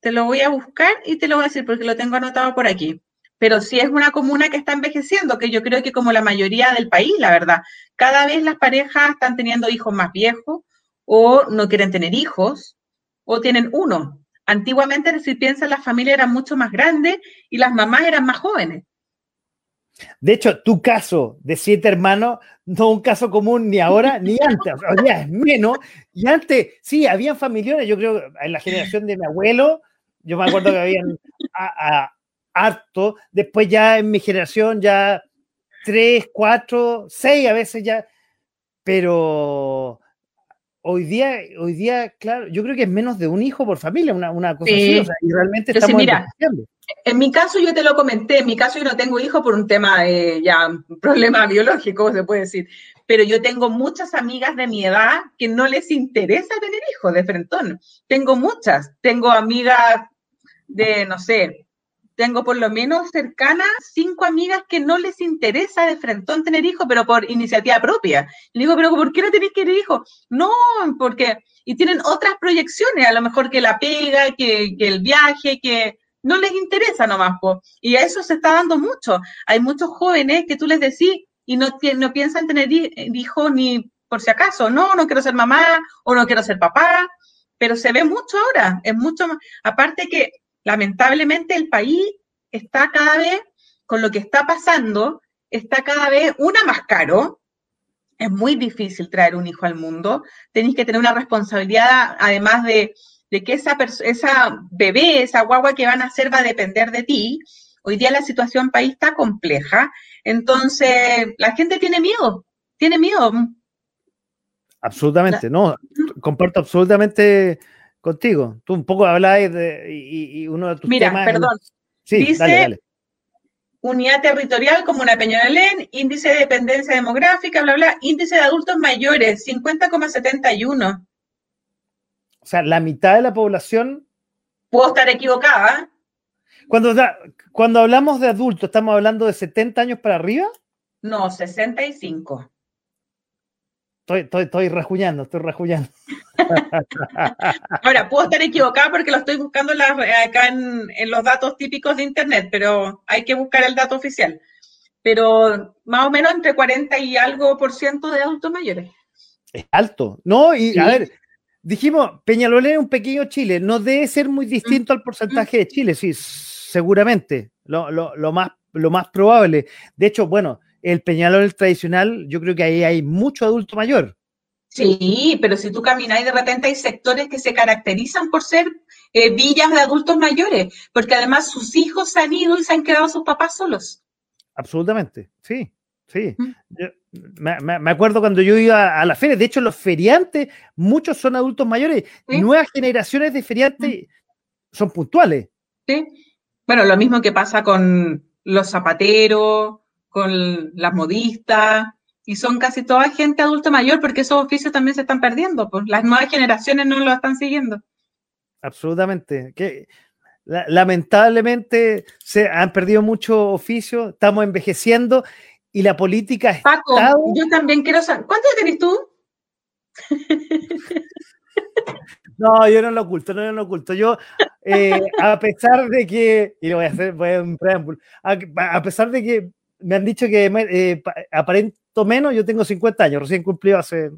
Speaker 3: te lo voy a buscar y te lo voy a decir porque lo tengo anotado por aquí. Pero sí es una comuna que está envejeciendo, que yo creo que como la mayoría del país, la verdad, cada vez las parejas están teniendo hijos más viejos o no quieren tener hijos o tienen uno. Antiguamente, si piensas, las familias eran mucho más grandes y las mamás eran más jóvenes.
Speaker 2: De hecho, tu caso de siete hermanos no es un caso común ni ahora ni antes, o sea, es menos. Y antes, sí, habían familiares, yo creo, en la generación de mi abuelo, yo me acuerdo que habían a, harto, después ya en mi generación ya tres, cuatro, seis a veces ya, pero hoy día, hoy día, claro, yo creo que es menos de un hijo por familia, una, una cosa así, o sea, y realmente estamos
Speaker 3: mira, en mi caso, yo te lo comenté, en mi caso yo no tengo hijos por un tema de ya, un problema (laughs) biológico, se puede decir, pero yo tengo muchas amigas de mi edad que no les interesa tener hijos de frentón. Tengo muchas, tengo amigas de, no sé, tengo por lo menos cercanas cinco amigas que no les interesa de frentón tener hijos, pero por iniciativa propia. Le digo, pero ¿por qué no tenéis que tener hijos? No, porque, y tienen otras proyecciones, a lo mejor que la pega, que, que el viaje, que no les interesa nomás, y a eso se está dando mucho. Hay muchos jóvenes que tú les decís y no, no piensan tener hijos ni por si acaso, no, no quiero ser mamá o no quiero ser papá, pero se ve mucho ahora, es mucho más, aparte que lamentablemente el país está cada vez, con lo que está pasando, está cada vez, una más caro, es muy difícil traer un hijo al mundo, tenéis que tener una responsabilidad, además de de que esa, esa bebé, esa guagua que van a hacer va a depender de ti. Hoy día la situación país está compleja, entonces la gente tiene miedo, tiene miedo.
Speaker 2: Absolutamente, no, comparto absolutamente contigo. Tú un poco hablabas de y, uno de tus
Speaker 3: Mira, perdón. Sí, Dice, unidad territorial como una Peñalolén, índice de dependencia demográfica, bla, bla, índice de adultos mayores, 50,71.
Speaker 2: O sea, la mitad de la población.
Speaker 3: Puedo estar equivocada.
Speaker 2: Cuando, cuando hablamos de adultos, ¿estamos hablando de 70 años para arriba?
Speaker 3: No, 65.
Speaker 2: Estoy, estoy, estoy rajuñando, estoy rajuñando. (laughs)
Speaker 3: Ahora, puedo estar equivocada porque lo estoy buscando acá en, en, los datos típicos de Internet, pero hay que buscar el dato oficial. Pero más o menos entre 40 y algo por ciento de adultos mayores.
Speaker 2: Es alto, ¿no? Y a ver, Dijimos, Peñalolén es un pequeño Chile, no debe ser muy distinto al porcentaje de Chile, sí, seguramente, lo, más, lo más probable. De hecho, bueno, el Peñalolén tradicional, yo creo que ahí hay mucho adulto mayor.
Speaker 3: Sí, pero si tú caminas y de repente hay sectores que se caracterizan por ser eh, villas de adultos mayores, porque además sus hijos se han ido y se han quedado sus papás solos.
Speaker 2: Absolutamente, sí. Sí, me, acuerdo cuando yo iba a la feria, de hecho los feriantes, muchos son adultos mayores, nuevas generaciones de feriantes son puntuales.
Speaker 3: Sí, bueno, lo mismo que pasa con los zapateros, con las modistas, y son casi toda gente adulta mayor porque esos oficios también se están perdiendo, pues las nuevas generaciones no lo están siguiendo.
Speaker 2: Absolutamente. Que, lamentablemente se han perdido muchos oficios, estamos envejeciendo y la política
Speaker 3: es. Paco, yo también quiero saber. ¿Cuántos tenés tú? (laughs)
Speaker 2: No, yo no lo oculto, no lo oculto. Yo, eh, a pesar de que, y lo voy a hacer, voy a un preámbulo, a, pesar de que me han dicho que eh, aparento menos, yo tengo 50 años, recién cumplido hace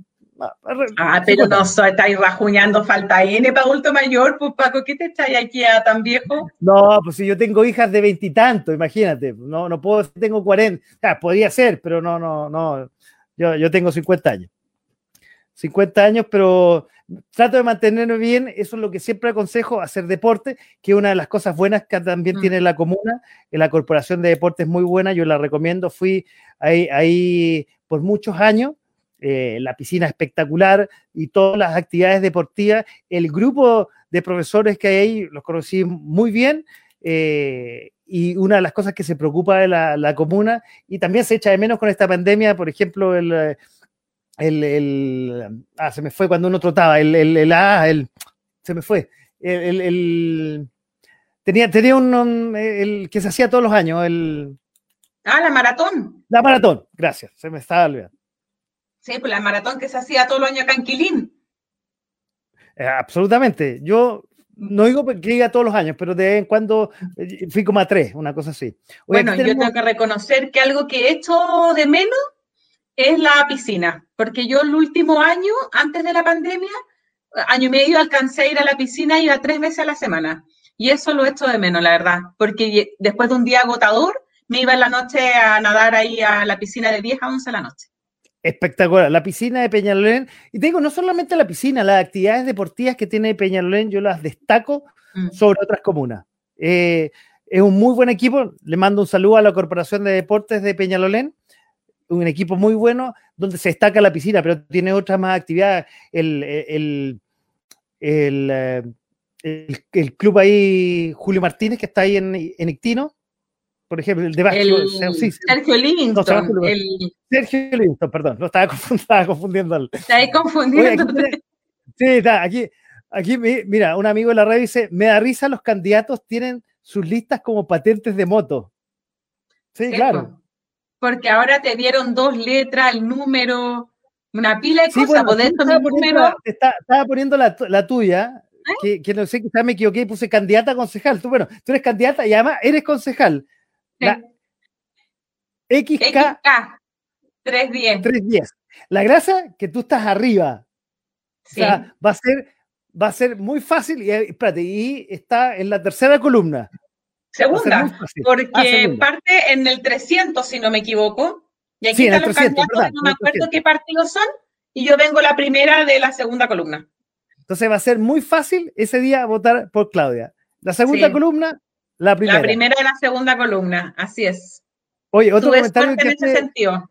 Speaker 3: Ah, pero no soy, estáis rajuñando falta N para adulto mayor, pues Paco, ¿qué te estáis aquí a tan viejo?
Speaker 2: No, pues si yo tengo hijas de veintitantos, imagínate, no, no puedo, tengo 40, o podría ser, pero no, no, no, yo, yo tengo 50 años. 50 años, pero trato de mantenerme bien, eso es lo que siempre aconsejo, hacer deporte, que es una de las cosas buenas que también mm. tiene la comuna, la corporación de deportes es muy buena, yo la recomiendo, fui ahí, ahí por muchos años, eh, la piscina espectacular y todas las actividades deportivas. El grupo de profesores que hay ahí los conocí muy bien. Eh, y una de las cosas que se preocupa de la, comuna y también se echa de menos con esta pandemia, por ejemplo, el, el, ah, se me fue cuando uno trotaba, el, el, ah, el, se me fue, el, tenía, tenía un, el que se hacía todos los años, el...
Speaker 3: Ah, la maratón.
Speaker 2: La maratón, gracias, se me estaba olvidando.
Speaker 3: Sí, pues la maratón que se hacía todo el año acá en Quilín.
Speaker 2: Eh, absolutamente. Yo no digo que diga todos los años, pero de vez en cuando eh, fui como a tres, una cosa así.
Speaker 3: bueno, yo tengo que reconocer que algo que he hecho de menos es la piscina, porque yo el último año, antes de la pandemia, año y medio alcancé a ir a la piscina, iba tres veces a la semana. Y eso lo he hecho de menos, la verdad, porque después de un día agotador, me iba en la noche a nadar ahí a la piscina de 10 a 11 de la noche
Speaker 2: espectacular. La piscina de Peñalolén, y digo, no solamente la piscina, las actividades deportivas que tiene Peñalolén, yo las destaco mm. sobre otras comunas. Eh, es un muy buen equipo, le mando un saludo a la Corporación de Deportes de Peñalolén, un equipo muy bueno, donde se destaca la piscina, pero tiene otras más actividades. El, el, el, eh, el, club ahí, Julio Martínez, que está ahí en, en Ictino, por ejemplo, el de
Speaker 3: Sergio Livingston.
Speaker 2: Sergio Livingston, perdón, no estaba, estaba confundiendo.
Speaker 3: Está ahí confundiendo.
Speaker 2: sí, está, aquí, aquí, mira, un amigo de la red dice, me da risa, los candidatos tienen sus listas como patentes de moto. Sí, claro.
Speaker 3: Porque ahora te dieron dos letras, el número, una pila de cosas. Bueno, estaba,
Speaker 2: poniendo, estaba poniendo la, la tuya, ¿Eh? que, no sé, quizás me equivoqué y puse candidata a concejal. Tú, bueno, tú eres candidata y además eres concejal. La XK,
Speaker 3: 310.
Speaker 2: 310. La grasa que tú estás arriba. O sea, va a ser, va a ser muy fácil y, espérate, y está en la tercera columna.
Speaker 3: Segunda, porque ah, parte en el 300, si no me equivoco. Y aquí están los candidatos, no me acuerdo qué partidos son, y yo vengo la primera de la segunda columna.
Speaker 2: Entonces va a ser muy fácil ese día votar por Claudia. La segunda columna, la primera.
Speaker 3: La primera y la segunda columna, así es.
Speaker 2: Oye, otro comentario
Speaker 3: en ese sentido.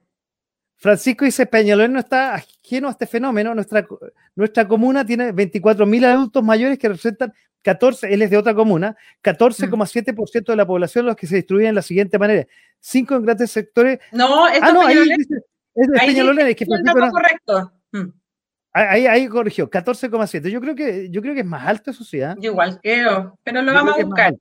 Speaker 2: Francisco dice, Peñalolén no está ajeno a este fenómeno. Nuestra, nuestra comuna tiene 24.000 adultos mayores que representan 14, él es de otra comuna, 14,7% de la población, los que se distribuyen de la siguiente manera. Cinco en grandes sectores.
Speaker 3: No, esto ah, no, ahí dice,
Speaker 2: es de Peñalolén, es que
Speaker 3: no, correcto. Mm.
Speaker 2: Ahí, ahí corrigió, 14,7. Yo creo que yo creo que es más alto eso sí. ¿eh?
Speaker 3: igual creo, pero lo vamos a buscar.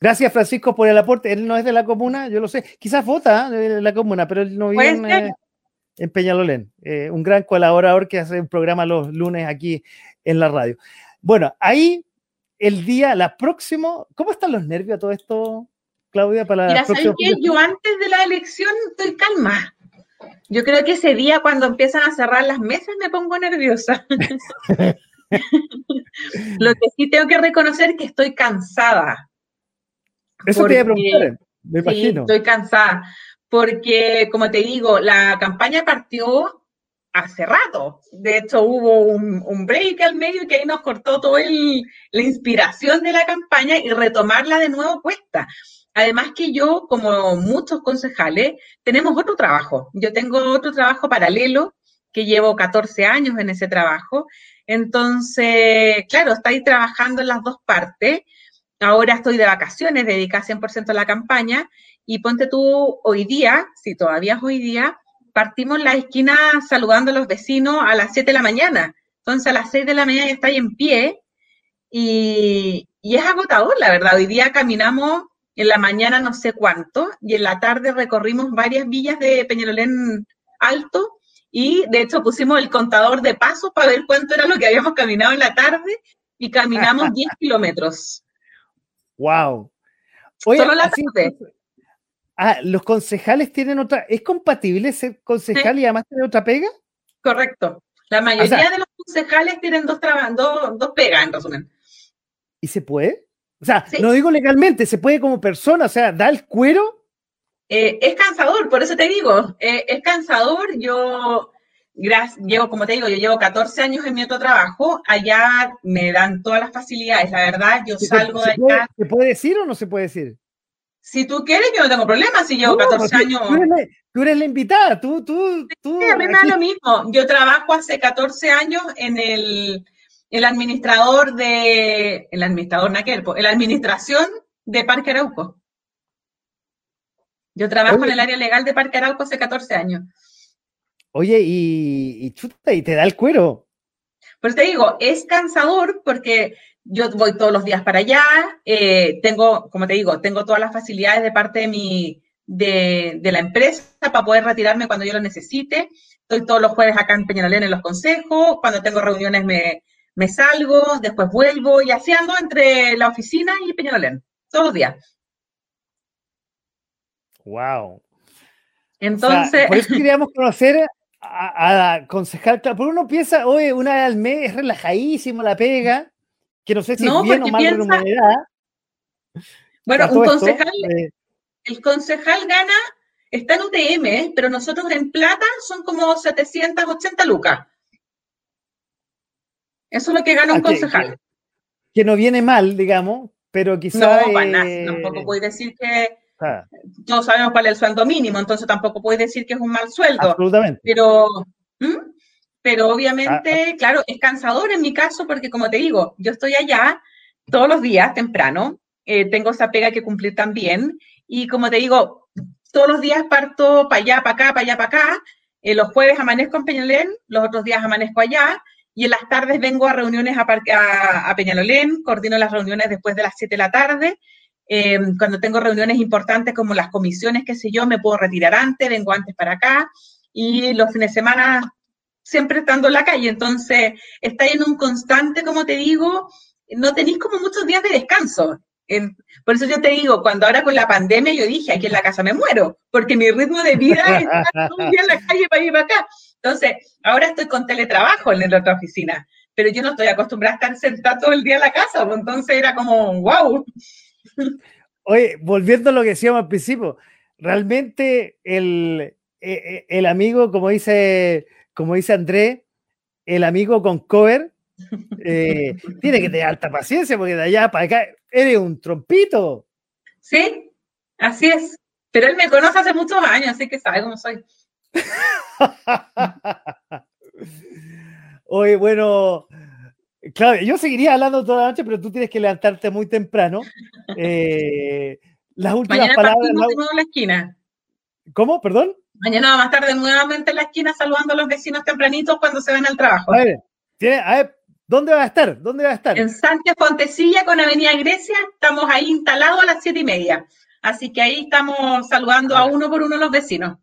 Speaker 2: Gracias, Francisco, por el aporte. Él no es de la comuna, yo lo sé. Quizás vota ¿eh? de la comuna, pero él no vive en, eh, Peñalolén. Eh, un gran colaborador que hace un programa los lunes aquí en la radio. Bueno, ahí el día, la próxima. ¿Cómo están los nervios a todo esto, Claudia? Para
Speaker 3: Mira, ¿sabes qué? Yo antes de la elección estoy calma. Yo creo que ese día cuando empiezan a cerrar las mesas me pongo nerviosa. (laughs) (laughs) Lo que sí tengo que reconocer es que estoy cansada.
Speaker 2: Eso te iba a preguntar, me imagino.
Speaker 3: estoy cansada, porque como te digo, la campaña partió hace rato. De hecho, hubo un, break al medio que ahí nos cortó toda la inspiración de la campaña y retomarla de nuevo cuesta. Además que yo, como muchos concejales, tenemos otro trabajo. Yo tengo otro trabajo paralelo que llevo 14 años en ese trabajo. Entonces, claro, estáis trabajando en las dos partes. Ahora estoy de vacaciones, dedicada 100% a la campaña. Y ponte tú hoy día, si todavía es hoy día, partimos la esquina saludando a los vecinos a las 7 de la mañana. Entonces, a las 6 de la mañana ya estáis en pie. Y, y es agotador, la verdad. Hoy día caminamos en la mañana no sé cuánto, y en la tarde recorrimos varias villas de Peñalolén Alto, y de hecho pusimos el contador de pasos para ver cuánto era lo que habíamos caminado en la tarde y caminamos (laughs) 10 kilómetros.
Speaker 2: ¡Wow!
Speaker 3: Solo la tarde.
Speaker 2: Ah, los concejales tienen otra. ¿Es compatible ser concejal y además tener otra pega?
Speaker 3: Correcto. La mayoría de los concejales tienen dos, dos, dos pegas, en resumen.
Speaker 2: ¿Y se puede? O sea, no digo legalmente, se puede como persona, o sea, da el cuero.
Speaker 3: Eh, es cansador, por eso te digo, eh, es cansador. Yo llevo, como te digo, yo llevo 14 años en mi otro trabajo, allá me dan todas las facilidades, la verdad, yo salgo de
Speaker 2: allá. ¿Se puede decir o no se puede decir?
Speaker 3: Si tú quieres, yo no tengo problema, si llevo 14 años.
Speaker 2: Tú eres, la, invitada, tú, tú, tú.
Speaker 3: a mí me da lo mismo. Yo trabajo hace 14 años en el, el administrador de, el administrador Naquelpo, en la administración de Parque Arauco. Yo trabajo en el área legal de Parque Arauco hace 14 años.
Speaker 2: Oye, y, y chuta, y te da el cuero.
Speaker 3: Pues te digo, es cansador porque yo voy todos los días para allá, eh, tengo, como te digo, tengo todas las facilidades de parte de mi, de, de, la empresa para poder retirarme cuando yo lo necesite. Estoy todos los jueves acá en Peñalolén en los consejos, cuando tengo reuniones me, me salgo, después vuelvo y así ando entre la oficina y Peñalolén, todos los días.
Speaker 2: Wow.
Speaker 3: Entonces.
Speaker 2: por eso queríamos conocer a, a concejal, porque uno piensa, oye, una vez al mes es relajadísimo la pega, que no sé si es bien o mal remunerada.
Speaker 3: Bueno, un concejal, eh, el concejal gana, está en UTM, pero nosotros en plata son como 780 lucas. Eso es lo que gana un ah, concejal.
Speaker 2: Que, no viene mal, digamos, pero quizás.
Speaker 3: No, para nada. Tampoco puedes decir que. Ah. Todos sabemos cuál es el sueldo mínimo, entonces tampoco puedes decir que es un mal sueldo.
Speaker 2: Absolutamente.
Speaker 3: Pero. Pero obviamente, ah, claro, es cansador en mi caso porque, como te digo, yo estoy allá todos los días temprano, eh, tengo esa pega que cumplir también, y como te digo, todos los días parto para allá, para acá, para allá, para acá. Eh, los jueves amanezco en Peñalolén, los otros días amanezco allá, y en las tardes vengo a reuniones a, Peñalolén, coordino las reuniones después de las 7 de la tarde. Em, cuando tengo reuniones importantes como las comisiones, qué sé yo, me puedo retirar antes, vengo antes para acá. Y los fines de semana siempre estando en la calle. Entonces, estáis en un constante, como te digo, no tenéis como muchos días de descanso. por eso yo te digo, cuando ahora con la pandemia yo dije, aquí en la casa me muero, porque mi ritmo de vida es estar un día en la calle para ir para acá. Entonces, ahora estoy con teletrabajo en la otra oficina, pero yo no estoy acostumbrada a estar sentada todo el día en la casa, pues entonces era como, wow.
Speaker 2: Oye, volviendo a lo que decíamos al principio, realmente el, e, e, el amigo, como dice, como dice André, el amigo con cover, eh, tiene que tener alta paciencia porque de allá para acá eres un trompito.
Speaker 3: Sí, así es. Pero él me conoce hace muchos años, así que sabe cómo soy. (laughs)
Speaker 2: Oye, bueno, claro, yo seguiría hablando toda la noche, pero tú tienes que levantarte muy temprano. Eh, las últimas
Speaker 3: Mañana
Speaker 2: palabras.
Speaker 3: La... en la esquina.
Speaker 2: ¿Cómo? ¿Perdón?
Speaker 3: Mañana más tarde nuevamente en la esquina saludando a los vecinos tempranitos cuando se van al trabajo.
Speaker 2: A ver, a ver, ¿dónde va a estar? ¿Dónde va a estar?
Speaker 3: En Sánchez Fontecilla con Avenida Grecia. Estamos ahí instalados a las siete y media. Así que ahí estamos saludando a uno por uno los vecinos.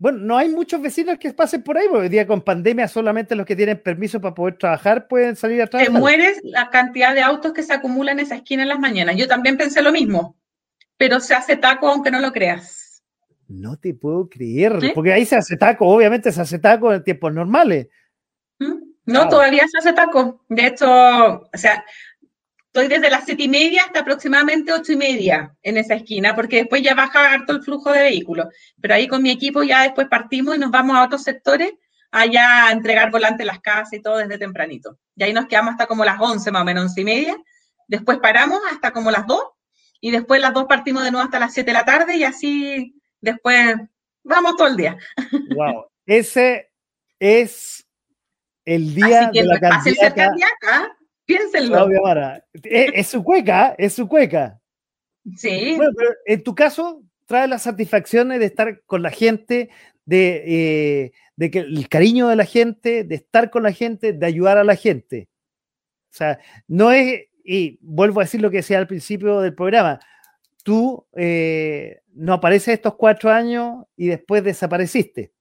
Speaker 2: Bueno, no hay muchos vecinos que pasen por ahí, porque hoy día con pandemia solamente los que tienen permiso para poder trabajar pueden salir a trabajar.
Speaker 3: Te mueres la cantidad de autos que se acumulan en esa esquina en las mañanas. Yo también pensé lo mismo, pero se hace taco aunque no lo creas.
Speaker 2: No te puedo creer, porque ahí se hace taco, obviamente se hace taco en tiempos normales.
Speaker 3: ¿Mm? No, todavía se hace taco. De hecho, o sea, estoy desde las siete y media hasta aproximadamente ocho y media en esa esquina, porque después ya baja harto el flujo de vehículos. Pero ahí con mi equipo ya después partimos y nos vamos a otros sectores allá a entregar volantes las casas y todo desde tempranito. Y ahí nos quedamos hasta como las once más o menos, once y media. Después paramos hasta como las dos y después las dos partimos de nuevo hasta las siete de la tarde y así después vamos todo el día.
Speaker 2: Wow, ese es el día de la candidata.
Speaker 3: Piénsenlo.
Speaker 2: Es, su cueca, es su cueca.
Speaker 3: Sí.
Speaker 2: Bueno, pero en tu caso, trae las satisfacciones de estar con la gente, de, eh, de que el cariño de la gente, de estar con la gente, de ayudar a la gente. O sea, no es, y vuelvo a decir lo que decía al principio del programa, tú eh, no apareces estos cuatro años y después desapareciste.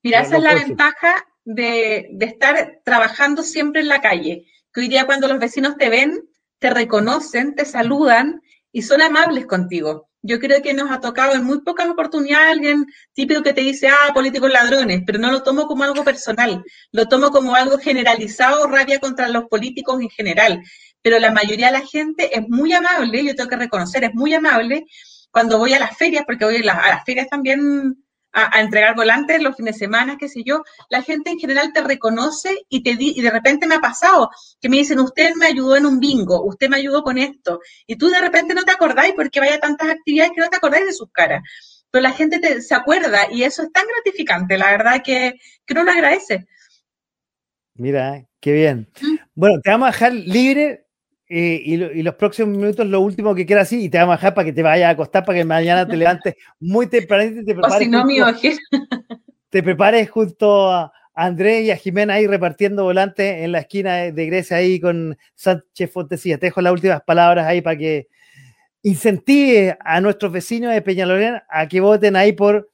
Speaker 3: Mira, esa es la ventaja de, de, estar trabajando siempre en la calle. Que hoy día cuando los vecinos te ven, te reconocen, te saludan y son amables contigo. Yo creo que nos ha tocado en muy pocas oportunidades alguien típico que te dice, ah, políticos ladrones, pero no lo tomo como algo personal, lo tomo como algo generalizado, rabia contra los políticos en general. Pero la mayoría de la gente es muy amable, yo tengo que reconocer, es muy amable cuando voy a las ferias, porque voy a las, a las ferias también a, entregar volantes los fines de semana, qué sé yo, la gente en general te reconoce y te y de repente me ha pasado que me dicen, usted me ayudó en un bingo, usted me ayudó con esto, y tú de repente no te acordáis porque vaya tantas actividades que no te acordáis de sus caras. Pero la gente te, se acuerda y eso es tan gratificante, la verdad que, que uno lo agradece.
Speaker 2: Mira, qué bien. Mm. Bueno, te vamos a dejar libre eh, y, los próximos minutos, lo último que quieras así, y te vamos a dejar para que te vayas a acostar, para que mañana te levantes muy temprano y te (laughs) prepares.
Speaker 3: si no, (laughs)
Speaker 2: Te prepares junto a Andrés y a Jimena ahí repartiendo volantes en la esquina de, Grecia ahí con Sánchez Fontesía. Te dejo las últimas palabras ahí para que incentive a nuestros vecinos de Peñalolén a que voten ahí por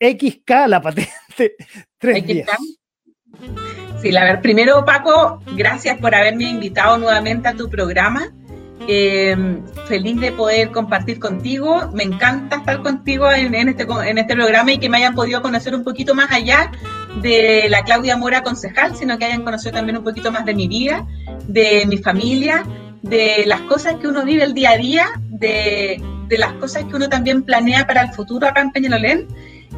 Speaker 2: XK, la patente (laughs) 310.
Speaker 3: Sí, la ver, primero Paco, gracias por haberme invitado nuevamente a tu programa. Eh, feliz de poder compartir contigo. Me encanta estar contigo en, este, en este programa y que me hayan podido conocer un poquito más allá de la Claudia Mora concejal, sino que hayan conocido también un poquito más de mi vida, de mi familia, de las cosas que uno vive el día a día, de, de las cosas que uno también planea para el futuro acá en Peñalolén.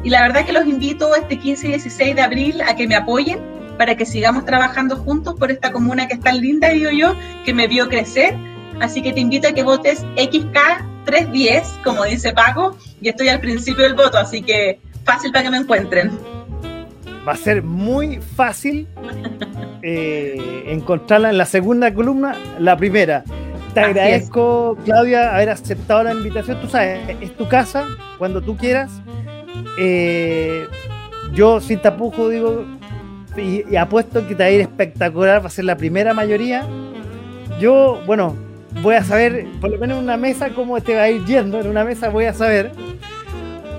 Speaker 3: Y la verdad que los invito este 15 y 16 de abril a que me apoyen para que sigamos trabajando juntos por esta comuna que es tan linda, digo yo, que me vio crecer. Así que te invito a que votes XK310, como dice Paco, y estoy al principio del voto, así que fácil para que me encuentren.
Speaker 2: Va a ser muy fácil eh, encontrarla en la segunda columna, la primera. Te agradezco, Claudia, haber aceptado la invitación. Tú sabes, es tu casa, cuando tú quieras. Eh, yo sin tapujo digo, y, apuesto que te va a ir espectacular, va a ser la primera mayoría. Yo, bueno, voy a saber, por lo menos en una mesa, cómo te va a ir yendo. En una mesa voy a saber.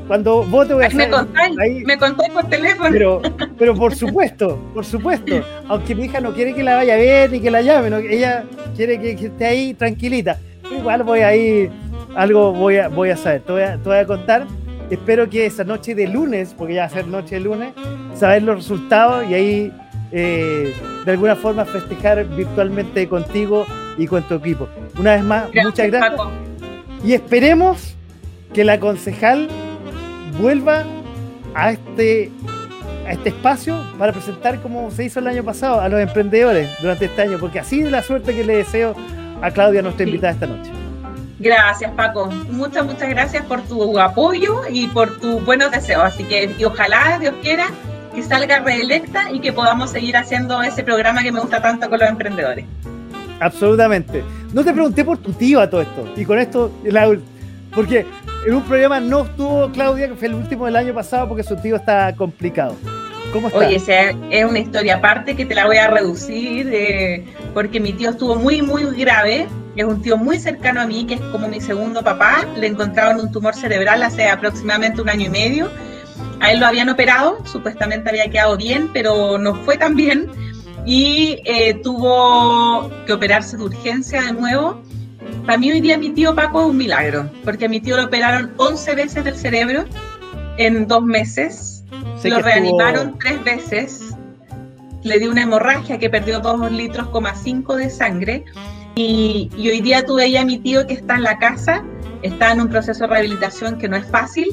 Speaker 2: Cuando vos te voy a
Speaker 3: saber. Me contáis, me contáis por teléfono.
Speaker 2: Pero, (laughs) pero por supuesto, por supuesto. Aunque mi hija no quiere que la vaya a ver ni que la llame, ella quiere que, esté ahí tranquilita. igual voy a ir, algo voy a, voy a saber. Te voy a, te voy a contar espero que esa noche de lunes, porque ya va a ser noche de lunes, saber los resultados y ahí eh, de alguna forma festejar virtualmente contigo y con tu equipo. Una vez más, muchas gracias. Y esperemos que la concejal vuelva a este, a este espacio para presentar como se hizo el año pasado a los emprendedores durante este año, porque así es la suerte que le deseo a Claudia, nuestra invitada esta noche.
Speaker 3: Gracias, Paco. Muchas, muchas gracias por tu apoyo y por tus buenos deseos. Así que, y ojalá, Dios quiera, que salga reelecta y que podamos seguir haciendo ese programa que me gusta tanto con los emprendedores.
Speaker 2: Absolutamente. No te pregunté por tu tío a todo esto. Y con esto, porque en un programa no estuvo Claudia, que fue el último del año pasado, porque su tío está complicado. ¿Cómo está?
Speaker 3: Oye, es una historia aparte que te la voy a reducir, eh, porque mi tío estuvo muy, muy grave es un tío muy cercano a mí, que es como mi segundo papá. Le encontraron un tumor cerebral hace aproximadamente un año y medio. A él lo habían operado, supuestamente había quedado bien, pero no fue tan bien. Y eh, tuvo que operarse de urgencia de nuevo. Para mí hoy día mi tío Paco es un milagro, porque a mi tío lo operaron 11 veces del cerebro en dos meses. Lo reanimaron tres veces. Le dio una hemorragia que perdió 2 litros, 5 de sangre y, hoy día tuve ya a mi tío que está en la casa, está en un proceso de rehabilitación que no es fácil,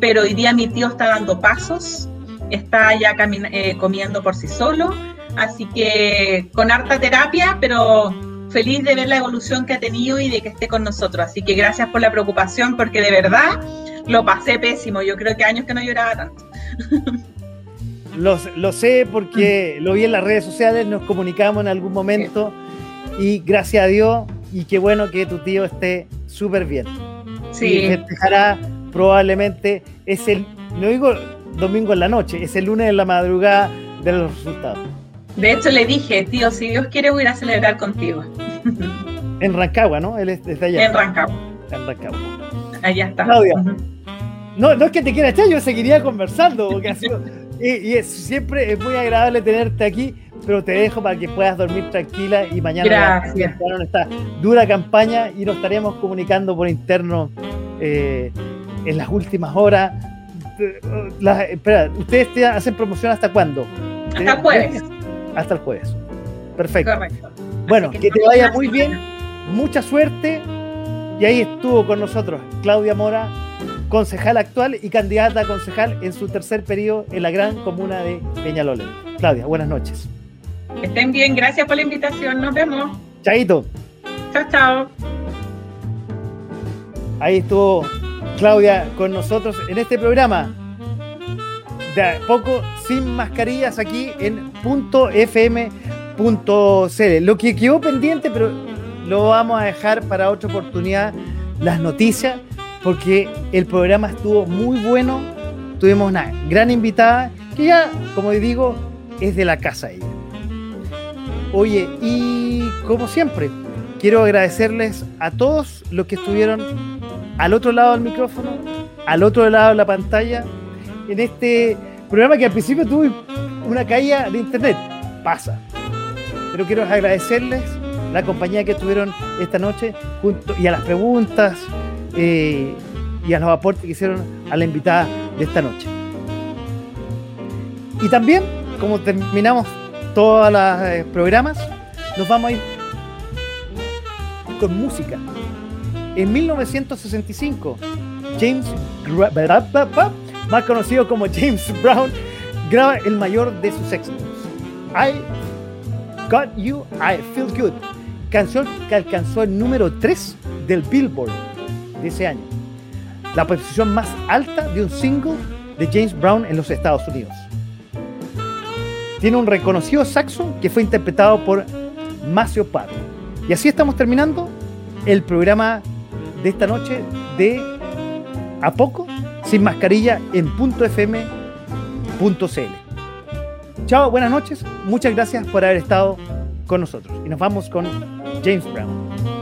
Speaker 3: pero hoy día mi tío está dando pasos, está ya eh, comiendo por sí solo, así que con harta terapia, pero feliz de ver la evolución que ha tenido y de que esté con nosotros. Así que gracias por la preocupación, porque de verdad lo pasé pésimo. Yo creo que años que no lloraba tanto. (laughs)
Speaker 2: Lo, lo sé porque lo vi en las redes sociales, nos comunicamos en algún momento. Y gracias a Dios, y qué bueno que tu tío esté súper bien. Sí. Y festejará probablemente, es el, no digo domingo en la noche, es el lunes en la madrugada de los resultados.
Speaker 3: De hecho, le dije, tío, si Dios quiere, voy a ir a celebrar contigo.
Speaker 2: En Rancagua, ¿no? Él es allá.
Speaker 3: En Rancagua.
Speaker 2: En Rancagua.
Speaker 3: Allá está.
Speaker 2: Claudia. No, no es que te quiera echar, yo seguiría conversando, porque ha sido Y, es, siempre es muy agradable tenerte aquí, pero te dejo para que puedas dormir tranquila y mañana
Speaker 3: Gracias.
Speaker 2: esta dura campaña y nos estaremos comunicando por interno eh, en las últimas horas. espera, ¿ustedes hacen promoción hasta cuándo?
Speaker 3: Hasta el jueves.
Speaker 2: Hasta el jueves. Perfecto. Bueno, que, te vaya muy bien, mucha suerte. Y ahí estuvo con nosotros Claudia Mora, concejal actual y candidata a concejal en su tercer periodo en la gran comuna de Peñalolén. Claudia, buenas noches.
Speaker 3: Estén bien, gracias por la invitación, nos vemos.
Speaker 2: Chaito.
Speaker 3: Chao, chao.
Speaker 2: Ahí estuvo Claudia con nosotros en este programa. De a poco sin mascarillas aquí en punto .fm.cl. Lo que quedó pendiente, pero lo vamos a dejar para otra oportunidad, las noticias, porque el programa estuvo muy bueno. Tuvimos una gran invitada que ya, como digo, es de la casa ella. Oye, y como siempre, quiero agradecerles a todos los que estuvieron al otro lado del micrófono, al otro lado de la pantalla, en este programa que al principio tuve una caída de internet. Pasa. Pero quiero agradecerles la compañía que tuvieron esta noche junto, y a las preguntas eh, y a los aportes que hicieron a la invitada de esta noche. Y también, como terminamos todos los eh, programas, nos vamos a ir con música. En 1965, James, más conocido como James Brown, graba el mayor de sus éxitos. I Got You, I Feel Good, canción que alcanzó el número 3 del Billboard de ese año, la posición más alta de un single de James Brown en los Estados Unidos. Tiene un reconocido saxo que fue interpretado por Macio Parr. Y así estamos terminando el programa de esta noche de A Poco, sin mascarilla en .fm.cl. Chao, buenas noches. Muchas gracias por haber estado con nosotros. Y nos vamos con James Brown.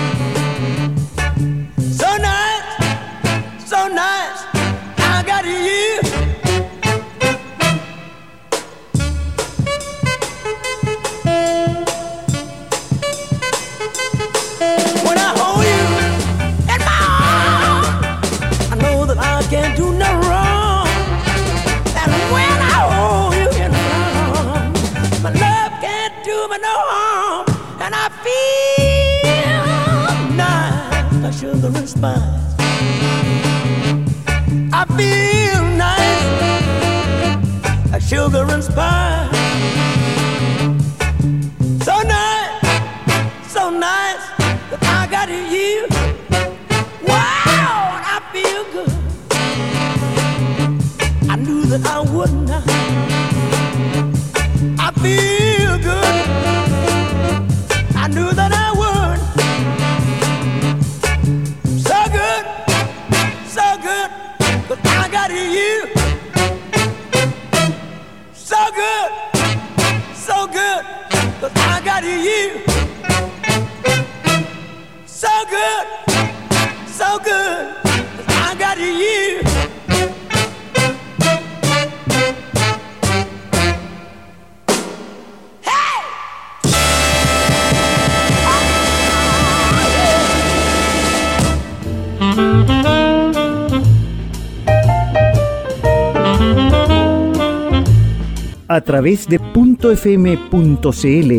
Speaker 2: once by. Través de .fm.cl.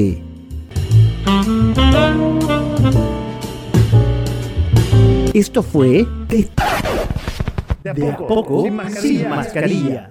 Speaker 2: Esto fue de, a poco, sin mascarilla. Sin mascarilla.